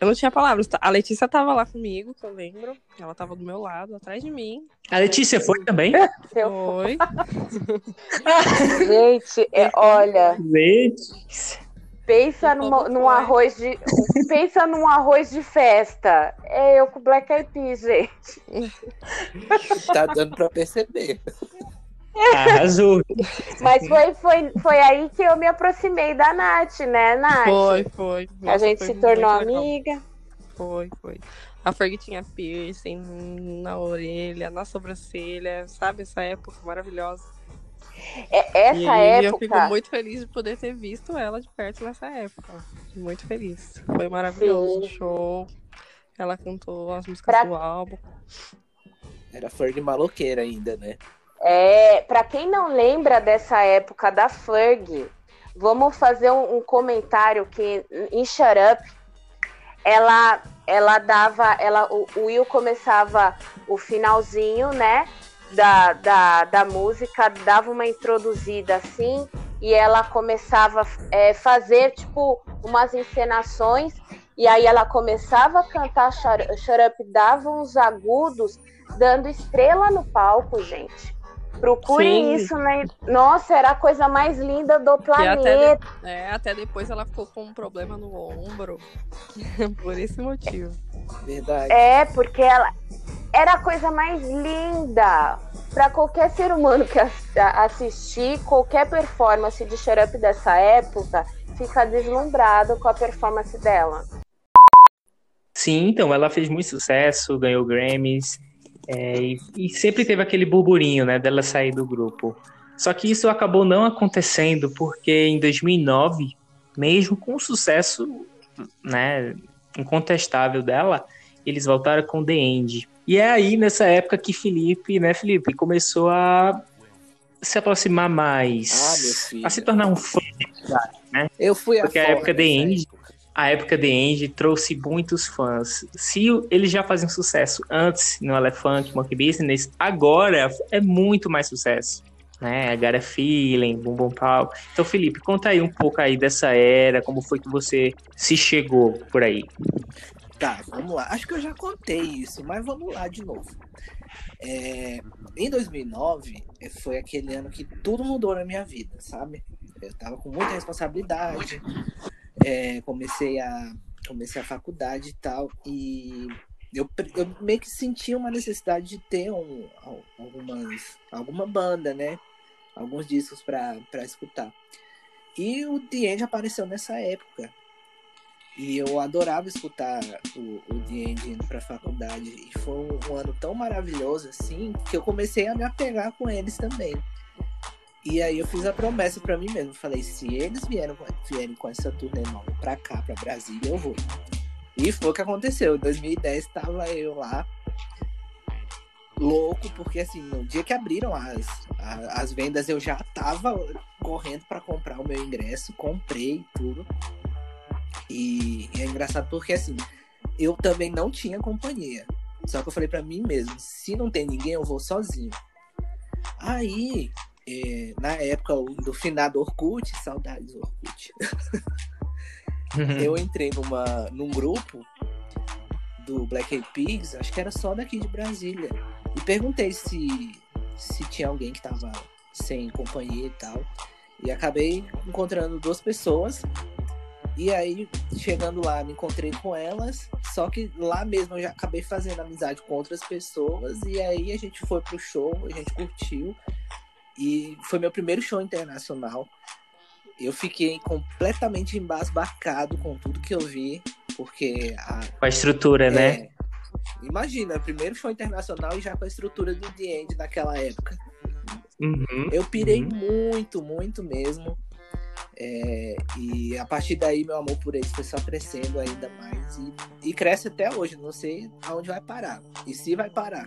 Eu não tinha palavras. A Letícia tava lá comigo, que eu lembro. Ela tava do meu lado, atrás de mim. A Letícia foi também? Eu- Foi. Gente, é, olha, Letícia. Pensa numa- num arroz de. Pensa num arroz de festa. É eu com Black Eyed Peas, gente. Tá dando pra perceber. Arrasou. Mas foi, foi, foi aí que eu me aproximei da Nath, né, Nath? Foi, foi. A gente foi se tornou legal. amiga. Foi, foi. A Ferg tinha piercing na orelha, na sobrancelha, sabe? Essa época maravilhosa. É, essa e aí eu fico época. muito feliz de poder ter visto ela de perto nessa época. Muito feliz. Foi maravilhoso o show. Ela cantou as músicas Pra- do álbum. Era Ferg maloqueira ainda, né? É, para quem não lembra dessa época da Ferg, vamos fazer um, um comentário que em Shut Up, ela, ela dava, ela, o, o Will começava o finalzinho, né, da, da, da música, dava uma introduzida assim, e ela começava a fazer, tipo, umas encenações, e aí ela começava a cantar Shut Up, dava uns agudos, dando estrela no palco, gente. Procurem Sim. isso, né? Nossa, era a coisa mais linda do E até, planeta. de- é, até depois ela ficou com um problema no ombro. Por esse motivo. Verdade. É, porque ela era a coisa mais linda. Para qualquer ser humano que ass- assistir qualquer performance de Shut Up dessa época, fica deslumbrado com a performance dela. Sim, então, ela fez muito sucesso, ganhou Grammys, é, e, e sempre teve aquele burburinho, né, dela sair do grupo. Só que isso acabou não acontecendo, porque em 2009, mesmo com o sucesso, né, incontestável dela, eles voltaram com The End. E é aí, nessa época, que Felipe, né, Felipe, começou a se aproximar mais, Ah, a se tornar um fã. Eu fui Porque a época The End- época. A época The End trouxe muitos fãs. Se eles já faziam sucesso antes no Elefunk, Monkey Business, agora é muito mais sucesso. Né? Agora Feeling, Bum Bum Pau. Então, Felipe, conta aí um pouco aí dessa era, como foi que você se chegou por aí. Tá, vamos lá. Acho que eu já contei isso, mas vamos lá de novo. É, em 2009, eh, foi aquele ano que tudo mudou na minha vida, sabe? Eu tava com muita responsabilidade, é, comecei a comecei a faculdade e tal, e eu, eu meio que senti uma necessidade de ter um, al- algumas, alguma banda, né? Alguns discos pra escutar. E o The End apareceu nessa época. E eu adorava escutar o, o The End indo pra faculdade. E foi um, um ano tão maravilhoso assim que eu comecei a me apegar com eles também. E aí eu fiz a promessa pra mim mesmo. Falei, se eles vieram, vierem com essa turnê nova pra cá, pra Brasília, eu vou. E foi o que aconteceu. Em 2010 tava eu lá, louco, porque assim, no dia que abriram as, a- as vendas, eu já tava correndo pra comprar o meu ingresso, comprei tudo. E é engraçado porque assim, eu também não tinha companhia. Só que eu falei para mim mesmo, se não tem ninguém, eu vou sozinho. Aí, é, na época do finado Orkut, saudades Orkut. eu entrei numa, num grupo do Black Eyed Peas, acho que era só daqui de Brasília. E perguntei se, se tinha alguém que tava sem companhia e tal. E acabei encontrando duas pessoas. E aí, chegando lá, me encontrei com elas. Só que lá mesmo eu já acabei fazendo amizade com outras pessoas. E aí a gente foi pro show, a gente curtiu. E foi meu primeiro show internacional. Eu fiquei completamente embasbacado com tudo que eu vi. Porque a. Com a estrutura, né? é, né? Imagina, primeiro show internacional e já com a estrutura do The End naquela época. Uhum, eu pirei uhum. muito, muito mesmo. É, e a partir daí meu amor por eles foi só crescendo ainda mais e, e, cresce até hoje. Não sei aonde vai parar e se vai parar.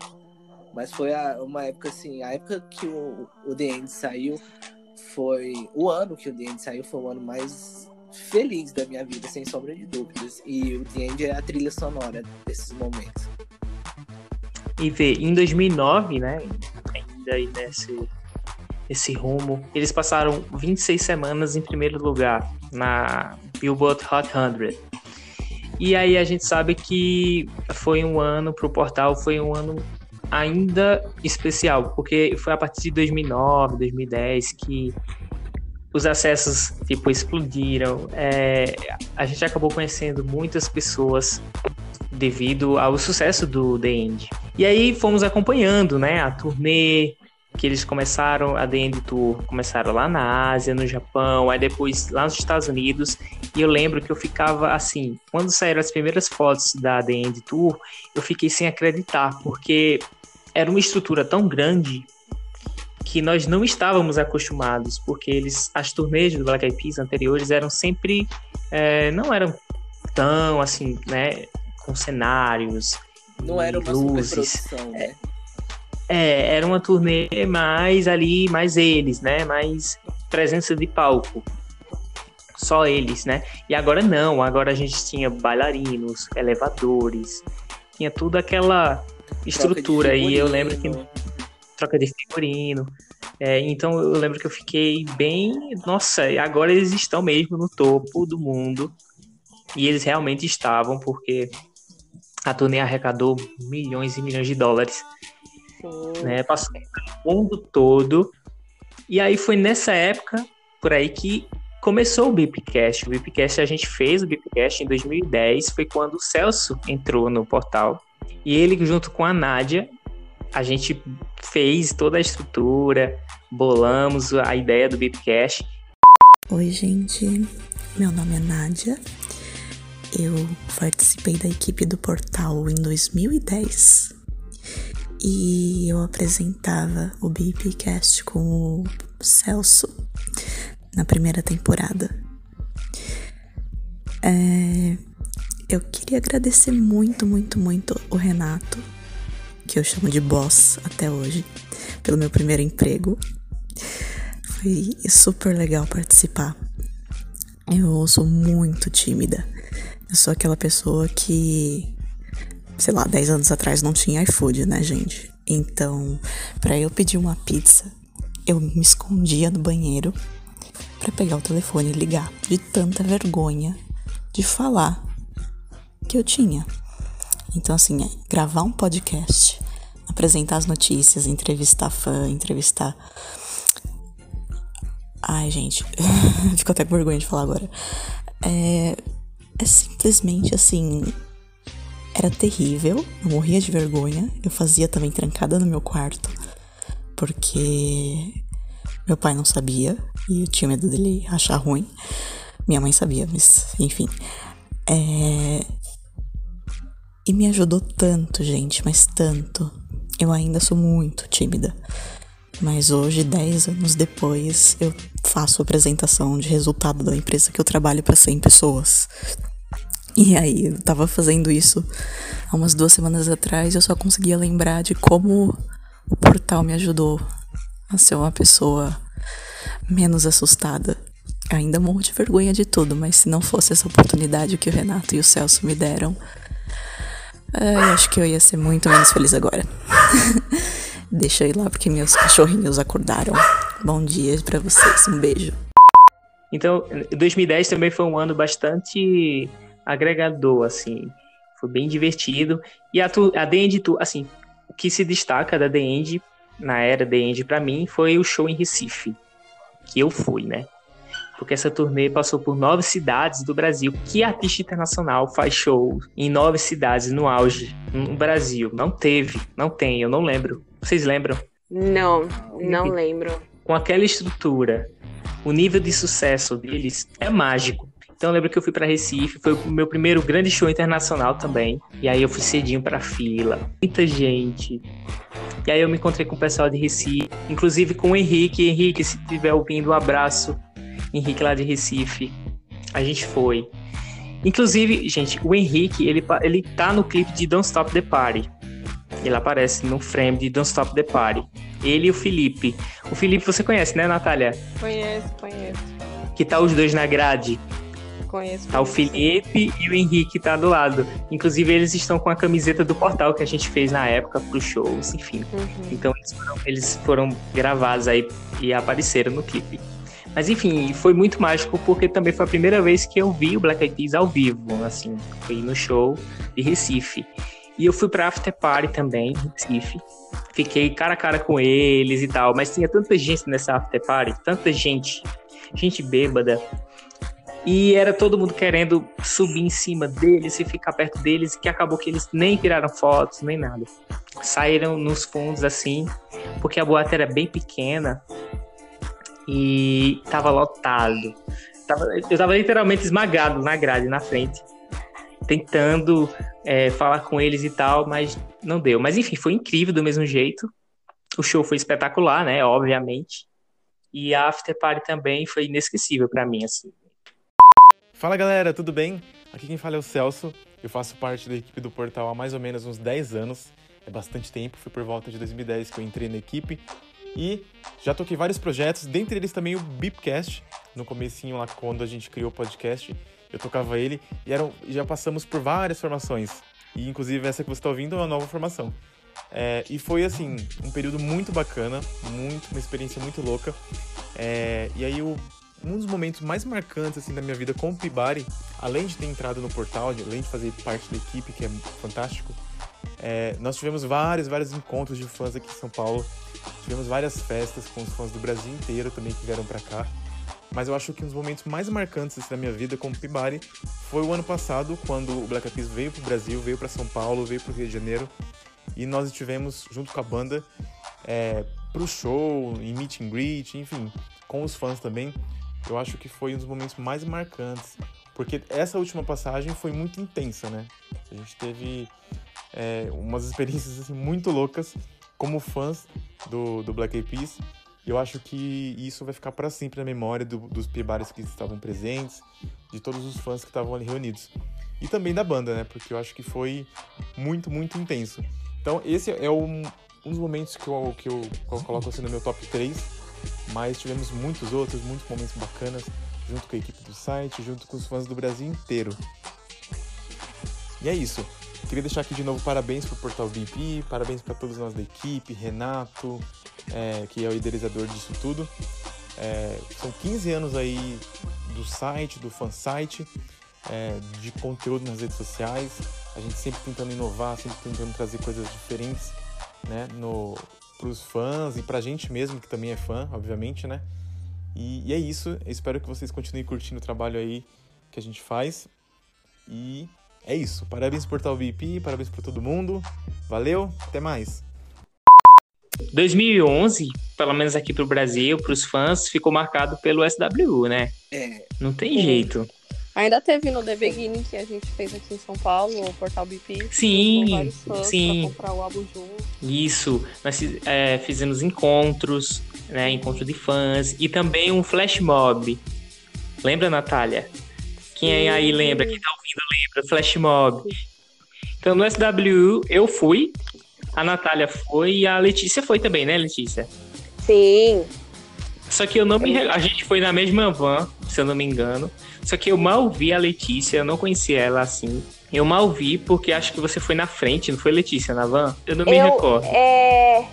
Mas foi a, uma época assim, a época que o, o The End saiu foi o ano que o The End saiu foi o ano mais feliz da minha vida, sem sombra de dúvidas. E o The End é a trilha sonora desses momentos. E vê, em 2009, né, ainda aí nesse, esse rumo, eles passaram 26 semanas em primeiro lugar na Billboard Hot 100. E aí a gente sabe que foi um ano para o portal, foi um ano ainda especial, porque foi a partir de 2009, 2010 que os acessos tipo explodiram. É, a gente acabou conhecendo muitas pessoas devido ao sucesso do The End. E aí fomos acompanhando, né, a turnê que eles começaram a The End Tour, começaram lá na Ásia, no Japão, aí depois lá nos Estados Unidos. E eu lembro que eu ficava assim, quando saíram as primeiras fotos da The End Tour, eu fiquei sem acreditar, porque era uma estrutura tão grande que nós não estávamos acostumados, porque eles, as turnês do Black Eyed Peas anteriores eram sempre, é, não eram tão assim, né, com cenários, não era uma luzes. né? É, era uma turnê mais ali, mais eles, né, mais presença de palco, só eles, né? E agora não, agora a gente tinha bailarinos, elevadores, tinha tudo aquela estrutura e eu lembro que troca de figurino. É, então eu lembro que eu fiquei bem. Nossa, agora eles estão mesmo no topo do mundo. E eles realmente estavam, porque a turnê arrecadou milhões e milhões de dólares. Né, passou o mundo todo. E aí foi nessa época, por aí, que começou o Bipcast. O Bipcast a gente fez o Bipcast em 2010, foi quando o Celso entrou no portal. E ele, junto com a Nádia, a gente fez toda a estrutura, bolamos a ideia do Bipcast. Oi, gente. Meu nome é Nádia. Eu participei da equipe do portal em 2010 e eu apresentava o Bipcast com o Celso na primeira temporada. É, eu queria agradecer muito, muito, muito o Renato que eu chamo de boss até hoje, pelo meu primeiro emprego. Foi super legal participar. Eu sou muito tímida. Eu sou aquela pessoa que, sei lá, 10 anos atrás não tinha iFood, né, gente? Então, para eu pedir uma pizza, eu me escondia no banheiro para pegar o telefone e ligar, de tanta vergonha de falar que eu tinha. Então, assim, é gravar um podcast, apresentar as notícias, entrevistar fã, entrevistar. Ai, gente, fico até com vergonha de falar agora. É, é simplesmente assim. Era terrível, eu morria de vergonha. Eu fazia também trancada no meu quarto, porque meu pai não sabia e eu tinha medo dele achar ruim. Minha mãe sabia, mas enfim. É, e me ajudou tanto, gente, mas tanto. Eu ainda sou muito tímida. Mas hoje, 10 anos depois, eu faço apresentação de resultado da empresa que eu trabalho para 100 pessoas. E aí, eu tava fazendo isso há umas duas semanas atrás, eu só conseguia lembrar de como o portal me ajudou a ser uma pessoa menos assustada. Ainda morro de vergonha de tudo, mas se não fosse essa oportunidade que o Renato e o Celso me deram, eu acho que eu ia ser muito menos feliz agora. Deixa eu ir lá porque meus cachorrinhos acordaram. Bom dia para vocês, um beijo. Então, 2010 também foi um ano bastante agregador, assim. Foi bem divertido. E a, a The End, assim, o que se destaca da The End, na era The End para mim, foi o show em Recife. Que eu fui, né? Porque essa turnê passou por nove cidades do Brasil. Que artista internacional faz show em nove cidades no auge no Brasil? Não teve, não tem, eu não lembro. Vocês lembram? Não, não lembro. Com aquela estrutura, o nível de sucesso deles é mágico. Então eu lembro que eu fui para Recife, foi o meu primeiro grande show internacional também. E aí eu fui cedinho para fila, muita gente. E aí eu me encontrei com o pessoal de Recife, inclusive com o Henrique. Henrique, se estiver ouvindo, um abraço. Henrique lá de Recife. A gente foi. Inclusive, gente, o Henrique, ele, ele tá no clipe de Don't Stop the Party. Ele aparece no frame de Don't Stop the Party. Ele e o Felipe. O Felipe você conhece, né, Natália? Conheço, conheço. Que tá os dois na grade. Conheço. Tá o Felipe e o Henrique tá do lado. Inclusive, eles estão com a camiseta do portal que a gente fez na época pro shows, enfim. Uhum. Então, eles foram, eles foram gravados aí e apareceram no clipe. Mas enfim, foi muito mágico porque também foi a primeira vez que eu vi o Black Eyed Peas ao vivo, assim, foi no show de Recife. E eu fui pra After Party também, Recife. Fiquei cara a cara com eles e tal, mas tinha tanta gente nessa After Party, tanta gente, gente bêbada. E era todo mundo querendo subir em cima deles e ficar perto deles, que acabou que eles nem tiraram fotos, nem nada. Saíram nos fundos assim, porque a boate era bem pequena e tava lotado. Tava, eu tava literalmente esmagado na grade, na frente, tentando é, falar com eles e tal, mas não deu. Mas enfim, foi incrível do mesmo jeito. O show foi espetacular, né? Obviamente. E a after party também foi inesquecível para mim, assim. Fala galera, tudo bem? Aqui quem fala é o Celso. Eu faço parte da equipe do portal há mais ou menos uns 10 anos. É bastante tempo, foi por volta de 2010 que eu entrei na equipe. E já toquei vários projetos, dentre eles também o Beepcast, no comecinho lá quando a gente criou o podcast, eu tocava ele e eram, já passamos por várias formações. E inclusive essa que você está ouvindo é uma nova formação. É, e foi assim, um período muito bacana, muito, uma experiência muito louca. É, e aí o, um dos momentos mais marcantes assim da minha vida com o Pibari, além de ter entrado no portal, além de fazer parte da equipe, que é fantástico, é, nós tivemos vários, vários encontros de fãs aqui em São Paulo. Tivemos várias festas com os fãs do Brasil inteiro também que vieram para cá. Mas eu acho que um dos momentos mais marcantes assim, da minha vida como Pibari foi o ano passado, quando o Black Eyed Peas veio pro Brasil, veio para São Paulo, veio pro Rio de Janeiro. E nós estivemos junto com a banda é, pro show, em meet and greet, enfim, com os fãs também. Eu acho que foi um dos momentos mais marcantes, porque essa última passagem foi muito intensa, né? A gente teve é, umas experiências assim, muito loucas como fãs do, do Black Eyed Peas. Eu acho que isso vai ficar para sempre na memória do, dos pibares que estavam presentes, de todos os fãs que estavam ali reunidos. E também da banda, né? Porque eu acho que foi muito, muito intenso. Então, esse é um, um dos momentos que eu, que, eu, que eu coloco assim no meu top 3. Mas tivemos muitos outros, muitos momentos bacanas, junto com a equipe do site, junto com os fãs do Brasil inteiro. E é isso. Queria deixar aqui de novo parabéns para o Portal VIP, parabéns para todos nós da equipe, Renato, é, que é o idealizador disso tudo. É, são 15 anos aí do site, do fansite, é, de conteúdo nas redes sociais. A gente sempre tentando inovar, sempre tentando trazer coisas diferentes né, para os fãs e para a gente mesmo, que também é fã, obviamente, né? E, e é isso. Eu espero que vocês continuem curtindo o trabalho aí que a gente faz. E é isso. Parabéns por Portal VIP, parabéns para todo mundo. Valeu, até mais. 2011, pelo menos aqui pro Brasil, pros fãs, ficou marcado pelo SW, né? É. Não tem é. jeito. Ainda teve no The Beginning que a gente fez aqui em São Paulo, o Portal BP. Sim, sim. comprar o álbum junto. Isso. Nós é, fizemos encontros, né? Encontro de fãs e também um flash mob. Lembra, Natália? Quem aí lembra, quem tá ouvindo lembra, Flash Mob. Então no SW eu fui, a Natália foi e a Letícia foi também, né, Letícia? Sim. Só que eu não me. A gente foi na mesma van, se eu não me engano. Só que eu mal vi a Letícia, eu não conhecia ela assim. Eu mal vi porque acho que você foi na frente, não foi Letícia na van? Eu não me eu, recordo. É,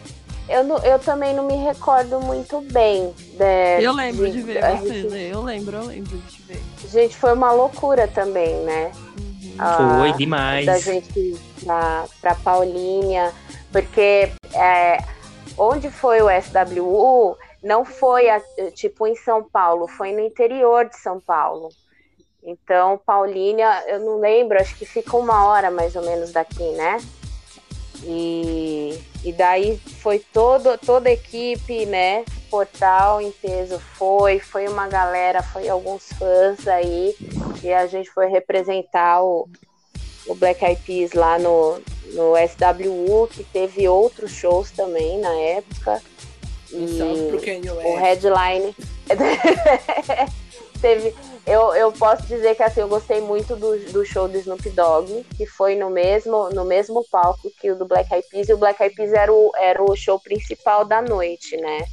eu, não, eu também não me recordo muito bem. De, Eu lembro de, ver a você, gente- né? Eu lembro, eu lembro de te ver. Gente, foi uma loucura também, né? Ah, Foi demais. da gente pra, pra Paulínia, porque é, onde foi o SWU não foi a- tipo em São Paulo, foi no interior de São Paulo. Então, Paulínia, eu não lembro, acho que fica uma hora mais ou menos daqui, né? E, e daí foi todo, toda a equipe, né? Portal em peso foi, foi uma galera, foi alguns fãs aí, e a gente foi representar o, o Black Eyed Peas lá no, no SWU, que teve outros shows também na época. Kanye o headline teve eu, eu posso dizer que assim eu gostei muito do, do show do Snoop Dogg que foi no mesmo no mesmo palco que o do Black Eyed Peas e o Black Eyed Peas era o, era o show principal da noite né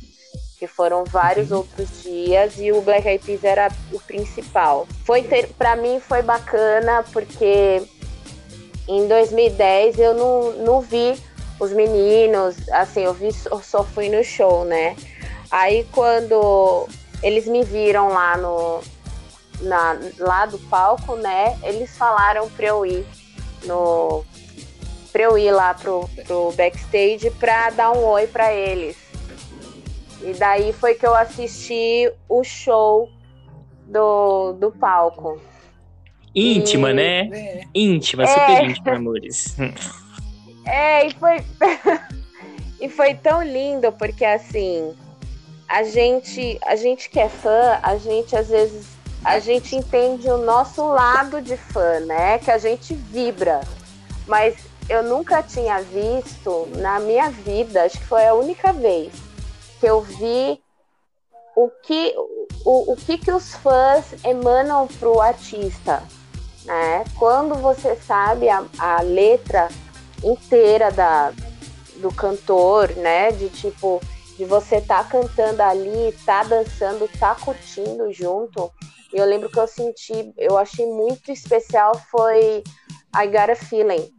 que foram vários outros dias e o Black Eyed Peas era o principal foi ter, para mim foi bacana porque em 2010 eu não, não vi os meninos, assim, eu vi, eu só fui no show, né? Aí quando eles me viram lá no na, lá do palco, né? Eles falaram pra eu ir no pra eu ir lá pro, pro backstage pra dar um oi pra eles. E daí foi que eu assisti o show do, do palco. Íntima, E- né? É, Íntima, É. super íntima, amores. É, e foi. e foi tão lindo, porque assim, a gente, a gente que é fã, a gente às vezes. A gente entende o nosso lado de fã, né? Que a gente vibra. Mas eu nunca tinha visto na minha vida, acho que foi a única vez que eu vi o que, o, o que, que os fãs emanam pro artista. Né? Quando você sabe a, a letra inteira da, do cantor, né? De tipo, de você tá cantando ali, tá dançando, tá curtindo junto. E eu lembro que eu senti, eu achei muito especial foi I Got a Feeling.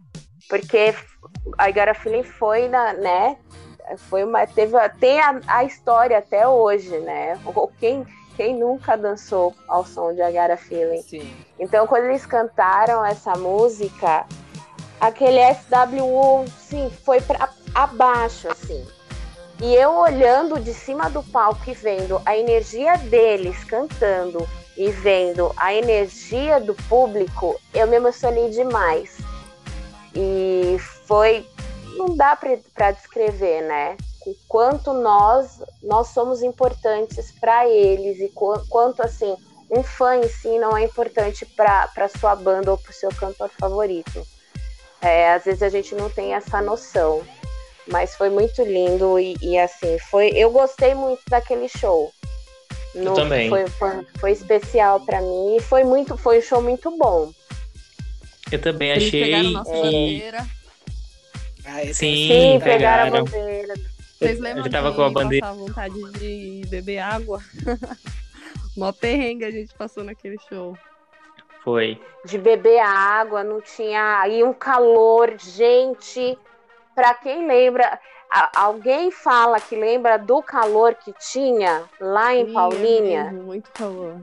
Porque I Got a Feeling foi na, né? Foi uma. Teve, tem a, a história até hoje, né? Quem, quem nunca dançou ao som de I Got a Feeling? sim. Então, quando eles cantaram essa música, aquele SWU, sim, foi para abaixo, assim. E eu olhando de cima do palco e vendo a energia deles cantando e vendo a energia do público, eu me emocionei demais. E foi. Não dá para descrever, né? O quanto nós, nós somos importantes para eles e qu- quanto, assim, um fã em si não é importante para sua banda ou para o seu cantor favorito. É, às vezes a gente não tem essa noção. Mas foi muito lindo e, e, assim, foi. Eu gostei muito daquele show. Eu também. Foi, foi, foi especial para mim e foi muito, foi um show muito bom. Eu também Eles achei pegaram nossa que. bandeira. Ah, Sim, Sim, pegaram. pegaram a bandeira. Vocês lembram eu tava de com a bandeira. passar vontade de beber água? Mó perrengue a gente passou naquele show. Foi. de beber água, não tinha aí um calor, gente. Para quem lembra, a- alguém fala que lembra do calor que tinha lá em Sim, é Paulínia? mesmo, muito calor.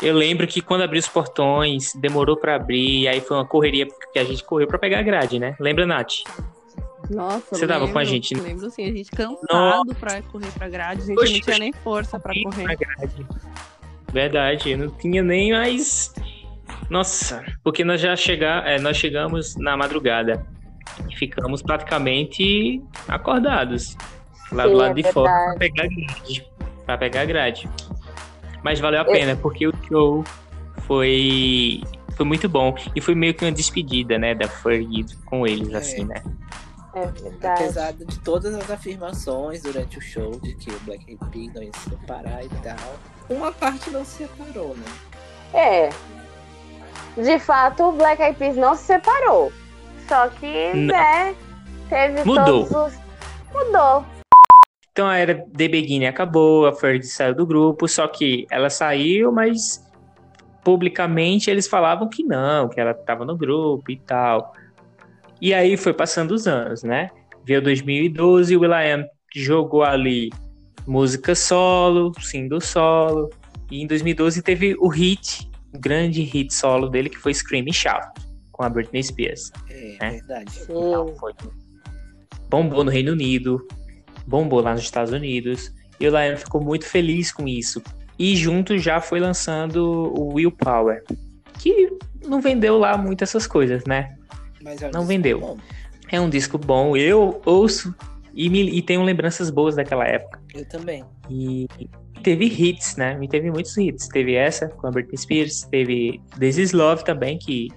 Eu lembro que quando abriu os portões, demorou pra abrir, aí foi uma correria, porque a gente correu pra pegar a grade, né? Lembra, Nath? Nossa, Você tava com a lembro, gente, né? Lembro sim, a gente cansado pra correr pra grade, a gente Oxi, não tinha nem força pra correr. grade. Verdade, eu não tinha nem mais. Nossa, porque nós já chegar, é, nós chegamos na madrugada e ficamos praticamente acordados lá do lado é de fora pra pegar a grade. Pra pegar a grade. Mas valeu a pena, porque o show foi, foi muito bom. E foi meio que uma despedida, né, da Fergie com eles, É. assim, né? É verdade. Apesar de todas as afirmações durante o show de que o Black Eyed Peas não ia se separar e tal, uma parte não se separou, né? É. De fato, o Black Eyed Peas não se separou. Só que, Não. né, teve Mudou. todos os. Mudou. Então a era The Beginning acabou, a Fergie saiu do grupo, só que ela saiu, mas publicamente eles falavam que não, que ela estava no grupo e tal. E aí foi passando os anos, né? Veio 2012, o Will.i.am jogou ali música solo, single solo, e em 2012 teve o hit, o grande hit solo dele, que foi Scream and Shout, com a Britney Spears. É né? verdade. Então, foi... Bombou no Reino Unido, bombou lá nos Estados Unidos, e o Lion ficou muito feliz com isso. E junto já foi lançando o Willpower, que não vendeu lá muito essas coisas, né? Mas é um Não disco vendeu. bom. É um disco bom, eu ouço e, me, e tenho lembranças boas daquela época. Eu também. E teve hits, né? E teve muitos hits. Teve essa com a Britney Spears, teve This Is Love também, que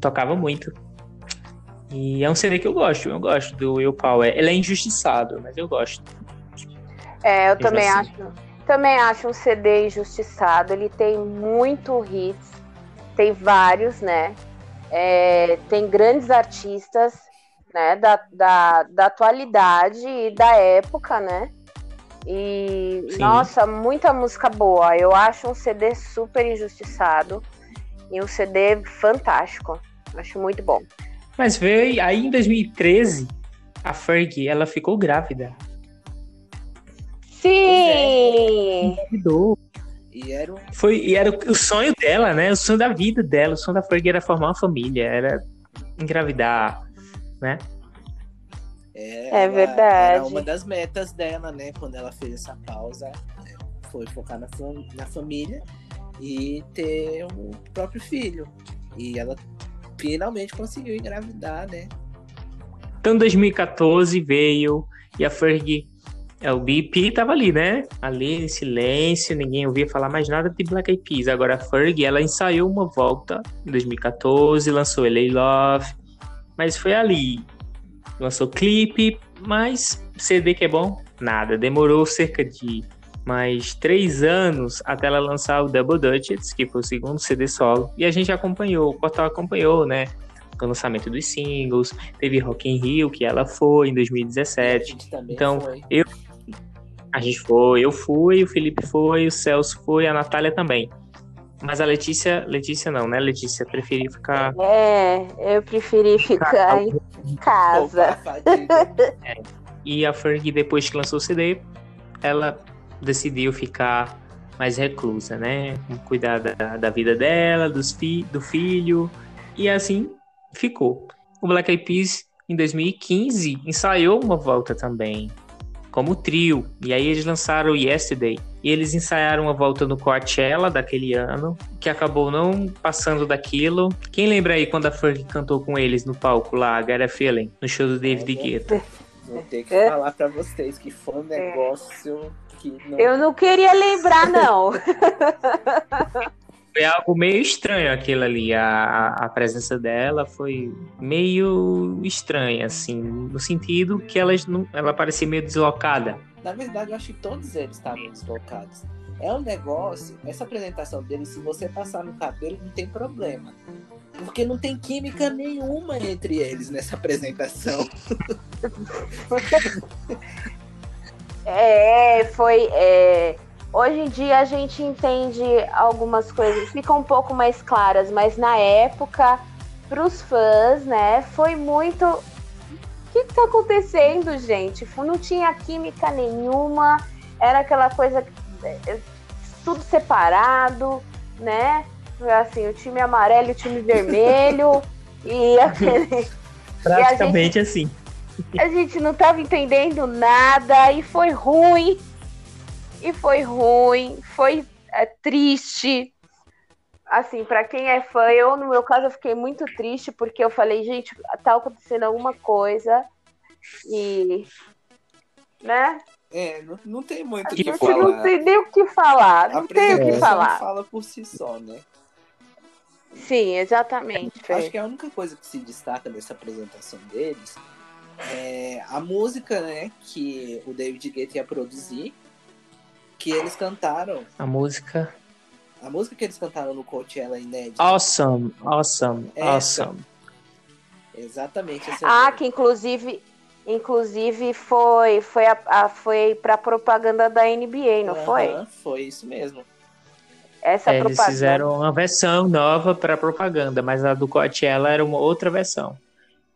tocava muito. E é um CD que eu gosto, eu gosto do Will Power. Ele é injustiçado, mas eu gosto. É, eu Mesmo também assim. acho. Também acho um CD injustiçado. Ele tem muito hits, tem vários, né? É, tem grandes artistas, né? Da, da, da atualidade e da época, né? E Sim. nossa, muita música boa. Eu acho um CD super injustiçado e um CD fantástico. Acho muito bom. Mas veio aí em 2013, a Fergie, ela ficou grávida. Sim! Engravidou. E era um. Foi, e era o sonho dela, né? O sonho da vida dela. O sonho da Fergie era formar uma família, era engravidar, né? É, É verdade. Era uma das metas dela, né? Quando ela fez essa pausa, né, foi focar na, fam- na família e ter um próprio filho. E ela finalmente conseguiu engravidar, né? Então 2014 veio e a Fergie, é, o BP tava ali, né? Ali em silêncio, ninguém ouvia falar mais nada de Black Eyed Peas. Agora a Fergie, ela ensaiou uma volta em 2014, lançou LA Love, mas foi ali. Lançou clipe, mas CD que é bom? Nada. Demorou cerca de mais três anos até ela lançar o Double Duchess, que foi o segundo CD solo. E a gente acompanhou, o portal acompanhou, né? O lançamento dos singles, teve Rock in Rio, que ela foi em E a 2017. gente também Então, foi. A gente foi, eu fui, o Felipe foi, o Celso foi, a Natália também. Mas a Letícia, Letícia não, né? Letícia preferiu ficar. É, eu preferi ficar em casa. Fadiga. E a Fergie, depois que lançou o CD, ela decidiu ficar mais reclusa, né? Cuidar da, da vida dela, dos fi, do filho. E assim ficou. O Black Eyed Peas, em 2015, ensaiou uma volta também, como trio. E aí eles lançaram o Yesterday. E eles ensaiaram uma volta no Coachella daquele ano, que acabou não passando daquilo. Quem lembra aí quando a Fergie cantou com eles no palco lá, a Feeling, no show do David Guetta? Vou ter que É. falar pra vocês que foi um negócio que não. Eu não queria lembrar, não. Foi algo meio estranho aquilo ali. A, a- presença dela foi meio estranha, assim, no sentido que elas não, ela parecia meio deslocada. Na verdade, eu acho que todos eles estavam deslocados. É um negócio, essa apresentação dele, se você passar no cabelo, não tem problema. Porque não tem química nenhuma entre eles nessa apresentação. É, foi. é, Hoje em dia a gente entende algumas coisas, ficam um pouco mais claras, mas na época, pros fãs, né, foi muito. O que, que tá acontecendo, gente? Não tinha química nenhuma, era aquela coisa. é, Tudo separado, né? Assim, o time amarelo e o time vermelho. e aquele. Praticamente assim. A gente não tava entendendo nada e foi ruim. E foi ruim, foi é, triste. Assim, pra quem é fã, eu no meu caso eu fiquei muito triste porque eu falei, gente, tá acontecendo alguma coisa e né? É, não, não tem muito o que gente falar. não tem nem o que falar, não tem o que apresentação falar. fala por si só, né? Sim, exatamente. Fê. Acho que a única coisa que se destaca dessa apresentação deles é a música, né, que o David Guetta ia produzir, que eles cantaram, A música. a música que eles cantaram no Coachella inédita. Awesome, awesome, Essa. awesome. Exatamente. essa Ah, que inclusive Inclusive foi foi a, a foi para propaganda da NBA, não foi? Foi isso mesmo. Essa É, eles propaganda. fizeram uma versão nova para propaganda, mas a do Coachella era uma outra versão.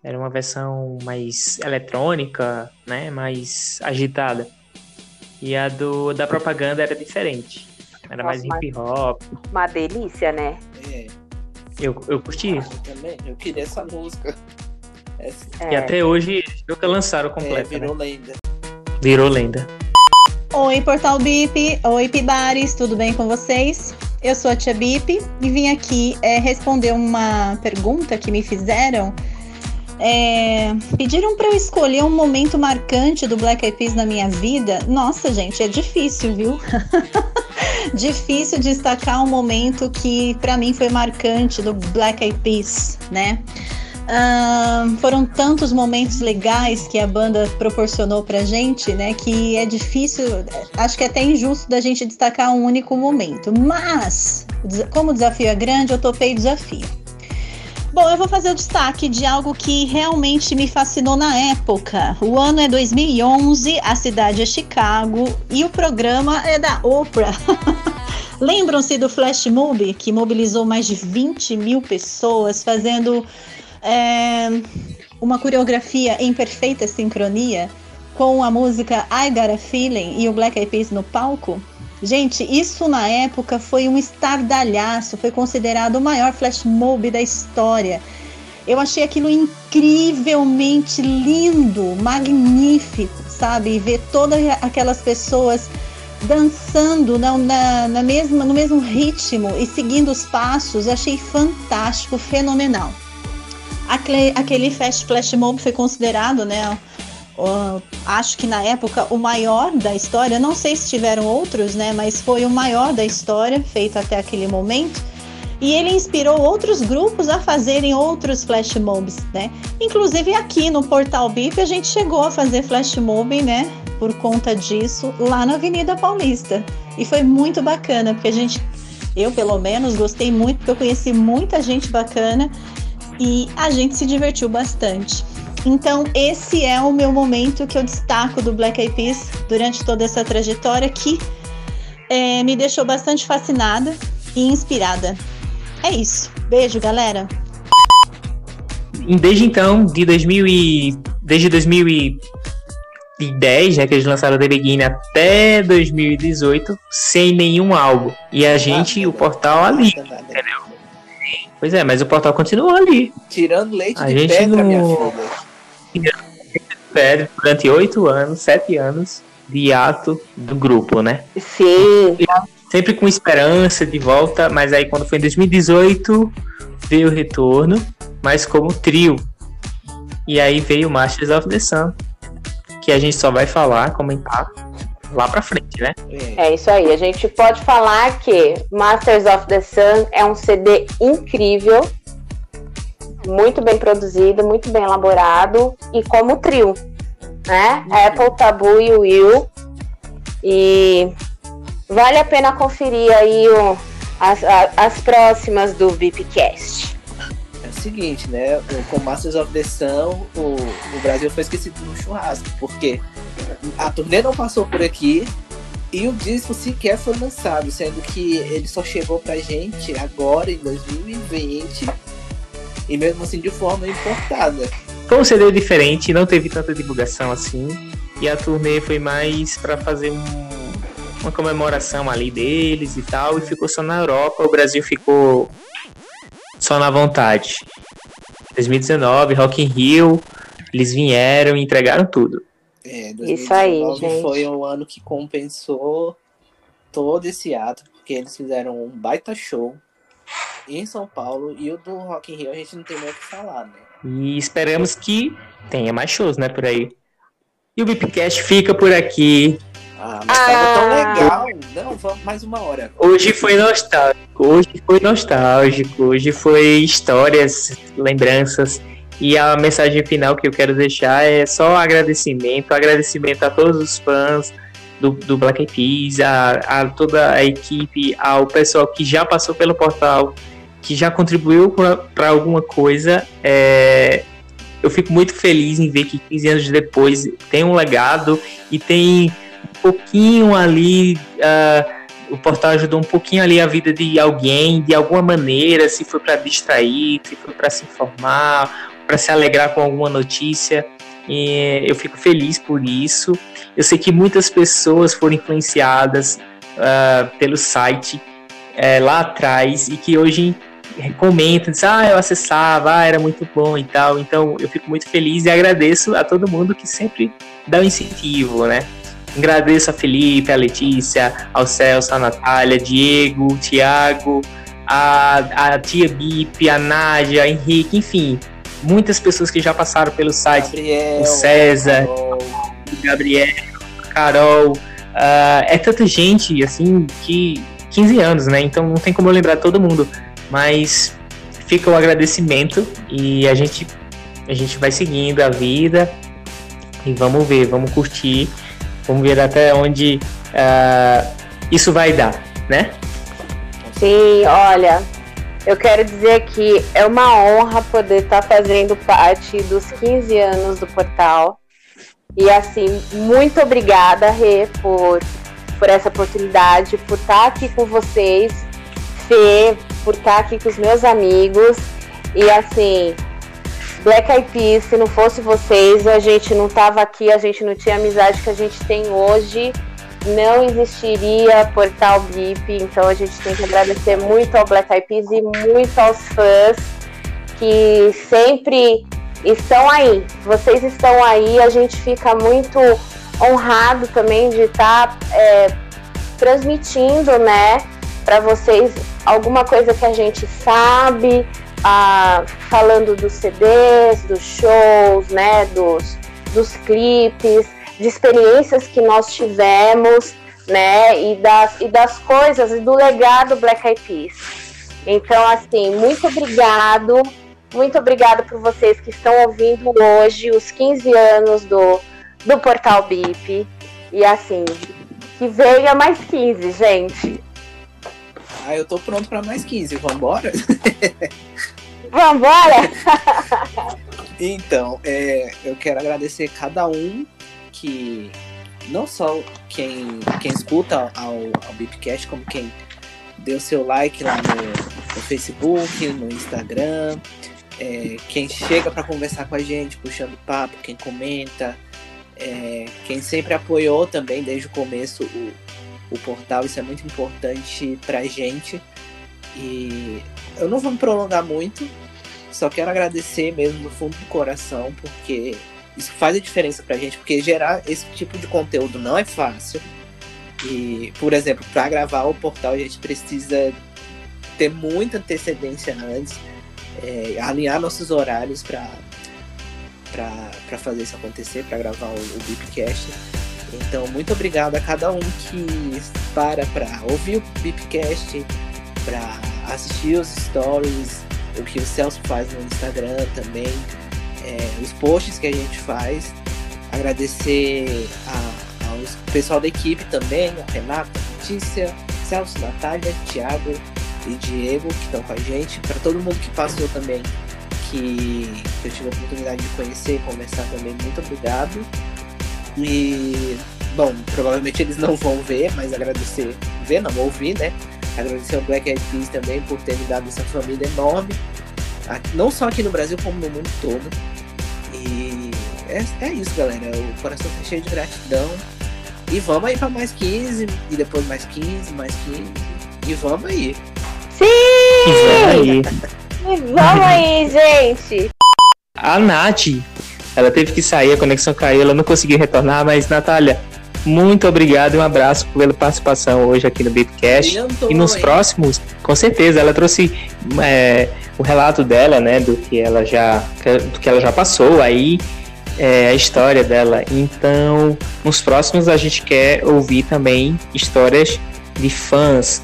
Era uma versão mais eletrônica, né? Mais agitada. E a do da propaganda era diferente. Era mais Nossa, hip hop. Uma delícia, né? É, Eu, eu curti. eu também. Eu queria essa música. Essa, É. E até hoje nunca lançaram é, completa. virou né? lenda. Virou lenda. Oi, Portal Bip. Oi, Pibares. Tudo bem com vocês? Eu sou a Tia Bip e vim aqui é, responder uma pergunta que me fizeram. É, pediram para eu escolher um momento marcante do Black Eyed Peas na minha vida. Nossa, gente, é difícil, viu? difícil destacar um momento que para mim foi marcante do Black Eyed Peas, né? Ahn, foram tantos momentos legais que a banda proporcionou pra gente, né? Que é difícil, acho que é até injusto da gente destacar um único momento. Mas, como o desafio é grande, eu topei o desafio. Bom, eu vou fazer o destaque de algo que realmente me fascinou na época. O ano é 2011, a cidade é Chicago e o programa é da Oprah. Lembram-se do Flash Mob, que mobilizou mais de 20 mil pessoas fazendo é, uma coreografia em perfeita sincronia com a música I Got a Feeling e o Black Eyed Peas no palco? Gente, isso na época foi um estardalhaço, foi considerado o maior flash mob da história. Eu achei aquilo incrivelmente lindo, magnífico, sabe? Ver todas aquelas pessoas dançando na, na, na mesma, no mesmo ritmo e seguindo os passos, achei fantástico, fenomenal. Aquele, aquele Fast Flash Mob foi considerado, né? O- acho que na época o maior da história. Não sei se tiveram outros, né? Mas foi o maior da história feito até aquele momento. E ele inspirou outros grupos a fazerem outros flash mobs, né? Inclusive aqui no Portal BIP a gente chegou a fazer flash mob, né? Por conta disso, lá na Avenida Paulista. E foi muito bacana, porque a gente, eu pelo menos, gostei muito, porque eu conheci muita gente bacana e a gente se divertiu bastante. Então, esse é o meu momento que eu destaco do Black Eyed Peas durante toda essa trajetória que é, me deixou bastante fascinada e inspirada. É isso. Beijo, galera. Desde então, de 2000 e, desde 2010, né, que eles lançaram The Begin até 2018, sem nenhum álbum. E a gente, o portal ali. Nada, nada. Pois é, mas o portal continua ali. Tirando leite A de gente pedra, não- minha filha. Pede durante oito anos, sete anos de ato do grupo, né? Sim. Sempre com esperança de volta, mas aí quando foi em 2018 veio o retorno, mas como trio. E aí veio o Masters of the Sun, que a gente só vai falar, comentar lá pra frente, né? É. É isso aí. A gente pode falar que Masters of the Sun é um CD incrível, muito bem produzido, muito bem elaborado e como trio, né? Apple, Tabu e Will. E vale a pena conferir aí o- as, a- as próximas do VIPcast. É o seguinte, né? Com Masters of the Sun, o, o Brasil foi esquecido no churrasco, porque a turnê não passou por aqui e o disco sequer foi lançado, sendo que ele só chegou pra gente agora, em 2020, e mesmo assim de forma importada. Foi um CD diferente, não teve tanta divulgação assim. E a turnê foi mais pra fazer um- uma comemoração ali deles e tal. E ficou só na Europa. O Brasil ficou só na vontade. 2019, Rock in Rio. Eles vieram e entregaram tudo. É, Isso aí, 2019 gente. foi um ano que compensou todo esse ato, porque eles fizeram um baita show em São Paulo e o do Rock in Rio a gente não tem nem o que falar, né? E esperamos que tenha mais shows, né, por aí. E o Bipcast fica por aqui. Ah, mas tava tão Ah. legal. Não, vamos mais uma hora. Hoje foi nostálgico, hoje foi nostálgico, hoje foi histórias, lembranças. E a mensagem final que eu quero deixar é só agradecimento, agradecimento a todos os fãs do, do Black Eyed Peas, a, a toda a equipe, ao pessoal que já passou pelo portal, que já contribuiu para alguma coisa. É, eu fico muito feliz em ver que 15 anos depois tem um legado e tem um pouquinho ali. Uh, o portal ajudou um pouquinho ali a vida de alguém, de alguma maneira, se foi para distrair, se foi para se informar, para se alegrar com alguma notícia. E eu fico feliz por isso. Eu sei que muitas pessoas foram influenciadas uh, pelo site uh, lá atrás e que hoje comentam, dizem, ah, eu acessava, ah, era muito bom e tal. Então eu fico muito feliz e agradeço a todo mundo que sempre dá um incentivo, né? Agradeço a Felipe, a Letícia, ao Celso, a Natália, Diego, Tiago, a, a tia Bip, a Nádia, a Henrique, enfim, muitas pessoas que já passaram pelo site. Gabriel, o César, Carol. o Gabriel, Carol. Uh, é tanta gente, assim, que 15 anos, né? Então não tem como eu lembrar todo mundo. Mas fica o agradecimento e a gente, a gente vai seguindo a vida e vamos ver, vamos curtir, vamos ver até onde uh, isso vai dar, né? Sim, olha, eu quero dizer que é uma honra poder estar fazendo parte dos 15 anos do portal. E assim, muito obrigada, Rê, por, por essa oportunidade, por estar aqui com vocês, Fê, por estar aqui com os meus amigos. E assim, Black Eyed Peas, se não fosse vocês, a gente não tava aqui, a gente não tinha a amizade que a gente tem hoje, não existiria Portal Bip. Então a gente tem que agradecer muito ao Black Eyed Peas e muito aos fãs que sempre estão aí. Vocês estão aí, a gente fica muito honrado também de estar é, transmitindo, né, para vocês alguma coisa que a gente sabe, ah, falando dos CDs, dos shows, né, dos, dos clipes, de experiências que nós tivemos, né, e das, e das coisas, e do legado Black Eyed Peas. Então, assim, muito obrigado, muito obrigado por vocês que estão ouvindo hoje os 15 anos do, do Portal BIP. E assim, que venha mais 15, gente. Ah, eu tô pronto pra mais 15, vambora? Vambora? Então, é, eu quero agradecer cada um que não só quem, quem escuta ao, ao Bipcast, como quem deu seu like lá no, no Facebook, no Instagram, é, quem chega para conversar com a gente, puxando papo, quem comenta, é, quem sempre apoiou também desde o começo o, o portal, isso é muito importante pra gente. E eu não vou me prolongar muito, só quero agradecer mesmo do fundo do coração, porque isso faz a diferença pra gente, porque gerar esse tipo de conteúdo não é fácil. E, por exemplo, para gravar o portal a gente precisa ter muita antecedência antes, é, alinhar nossos horários para fazer isso acontecer, para gravar o, o Bipcast. Então, muito obrigado a cada um que para para ouvir o Bipcast, para assistir os stories, o que o Celso faz no Instagram também, é, os posts que a gente faz. Agradecer ao pessoal da equipe também, a Renata, a Letícia, Celso, Natália, Thiago e Diego que estão com a gente, para todo mundo que passou também, que, que eu tive a oportunidade de conhecer, conversar também, muito obrigado. E, bom, provavelmente eles não vão ver, mas agradecer, ver, não ouvir, né? Agradecer ao Black Eyed Peas também por ter me dado essa família enorme, não só aqui no Brasil, como no mundo todo. E é, é isso, galera. O coração tá cheio de gratidão. E vamos aí pra mais 15, e depois mais 15, mais 15. E vamos aí. Sim! E vamos aí. E vamos aí, gente! A Nath, ela teve que sair, a conexão caiu, ela não conseguiu retornar, mas Natália, muito obrigado e um abraço pela participação hoje aqui no. Brilhantou, E nos hein? próximos, com certeza, ela trouxe é, o relato dela, né, do que ela já, do que ela já passou aí, é, a história dela. Então, nos próximos a gente quer ouvir também histórias de fãs.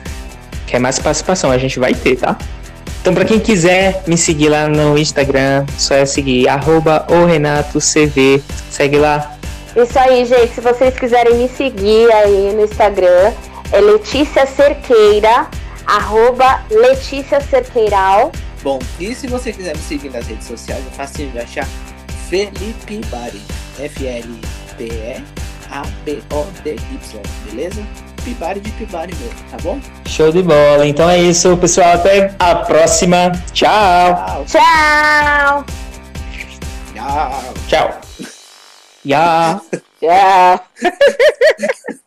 Quer mais participação? A gente vai ter, tá? Então, para quem quiser me seguir lá no Instagram, só é seguir arroba o Renato CV. Segue lá. Isso aí, gente. Se vocês quiserem me seguir aí no Instagram, é Letícia Cerqueira, arroba Letícia Cerqueiral. Bom, e se você quiser me seguir nas redes sociais, é fácil de achar. Felipe Bari. F-L-P-E-A-B-O-D-Y, beleza? Pibari de Pibari mesmo, tá bom? Show de bola. Então é isso, pessoal. Até a próxima. Tchau. Tchau. Tchau! Tchau. Tchau. Tchau!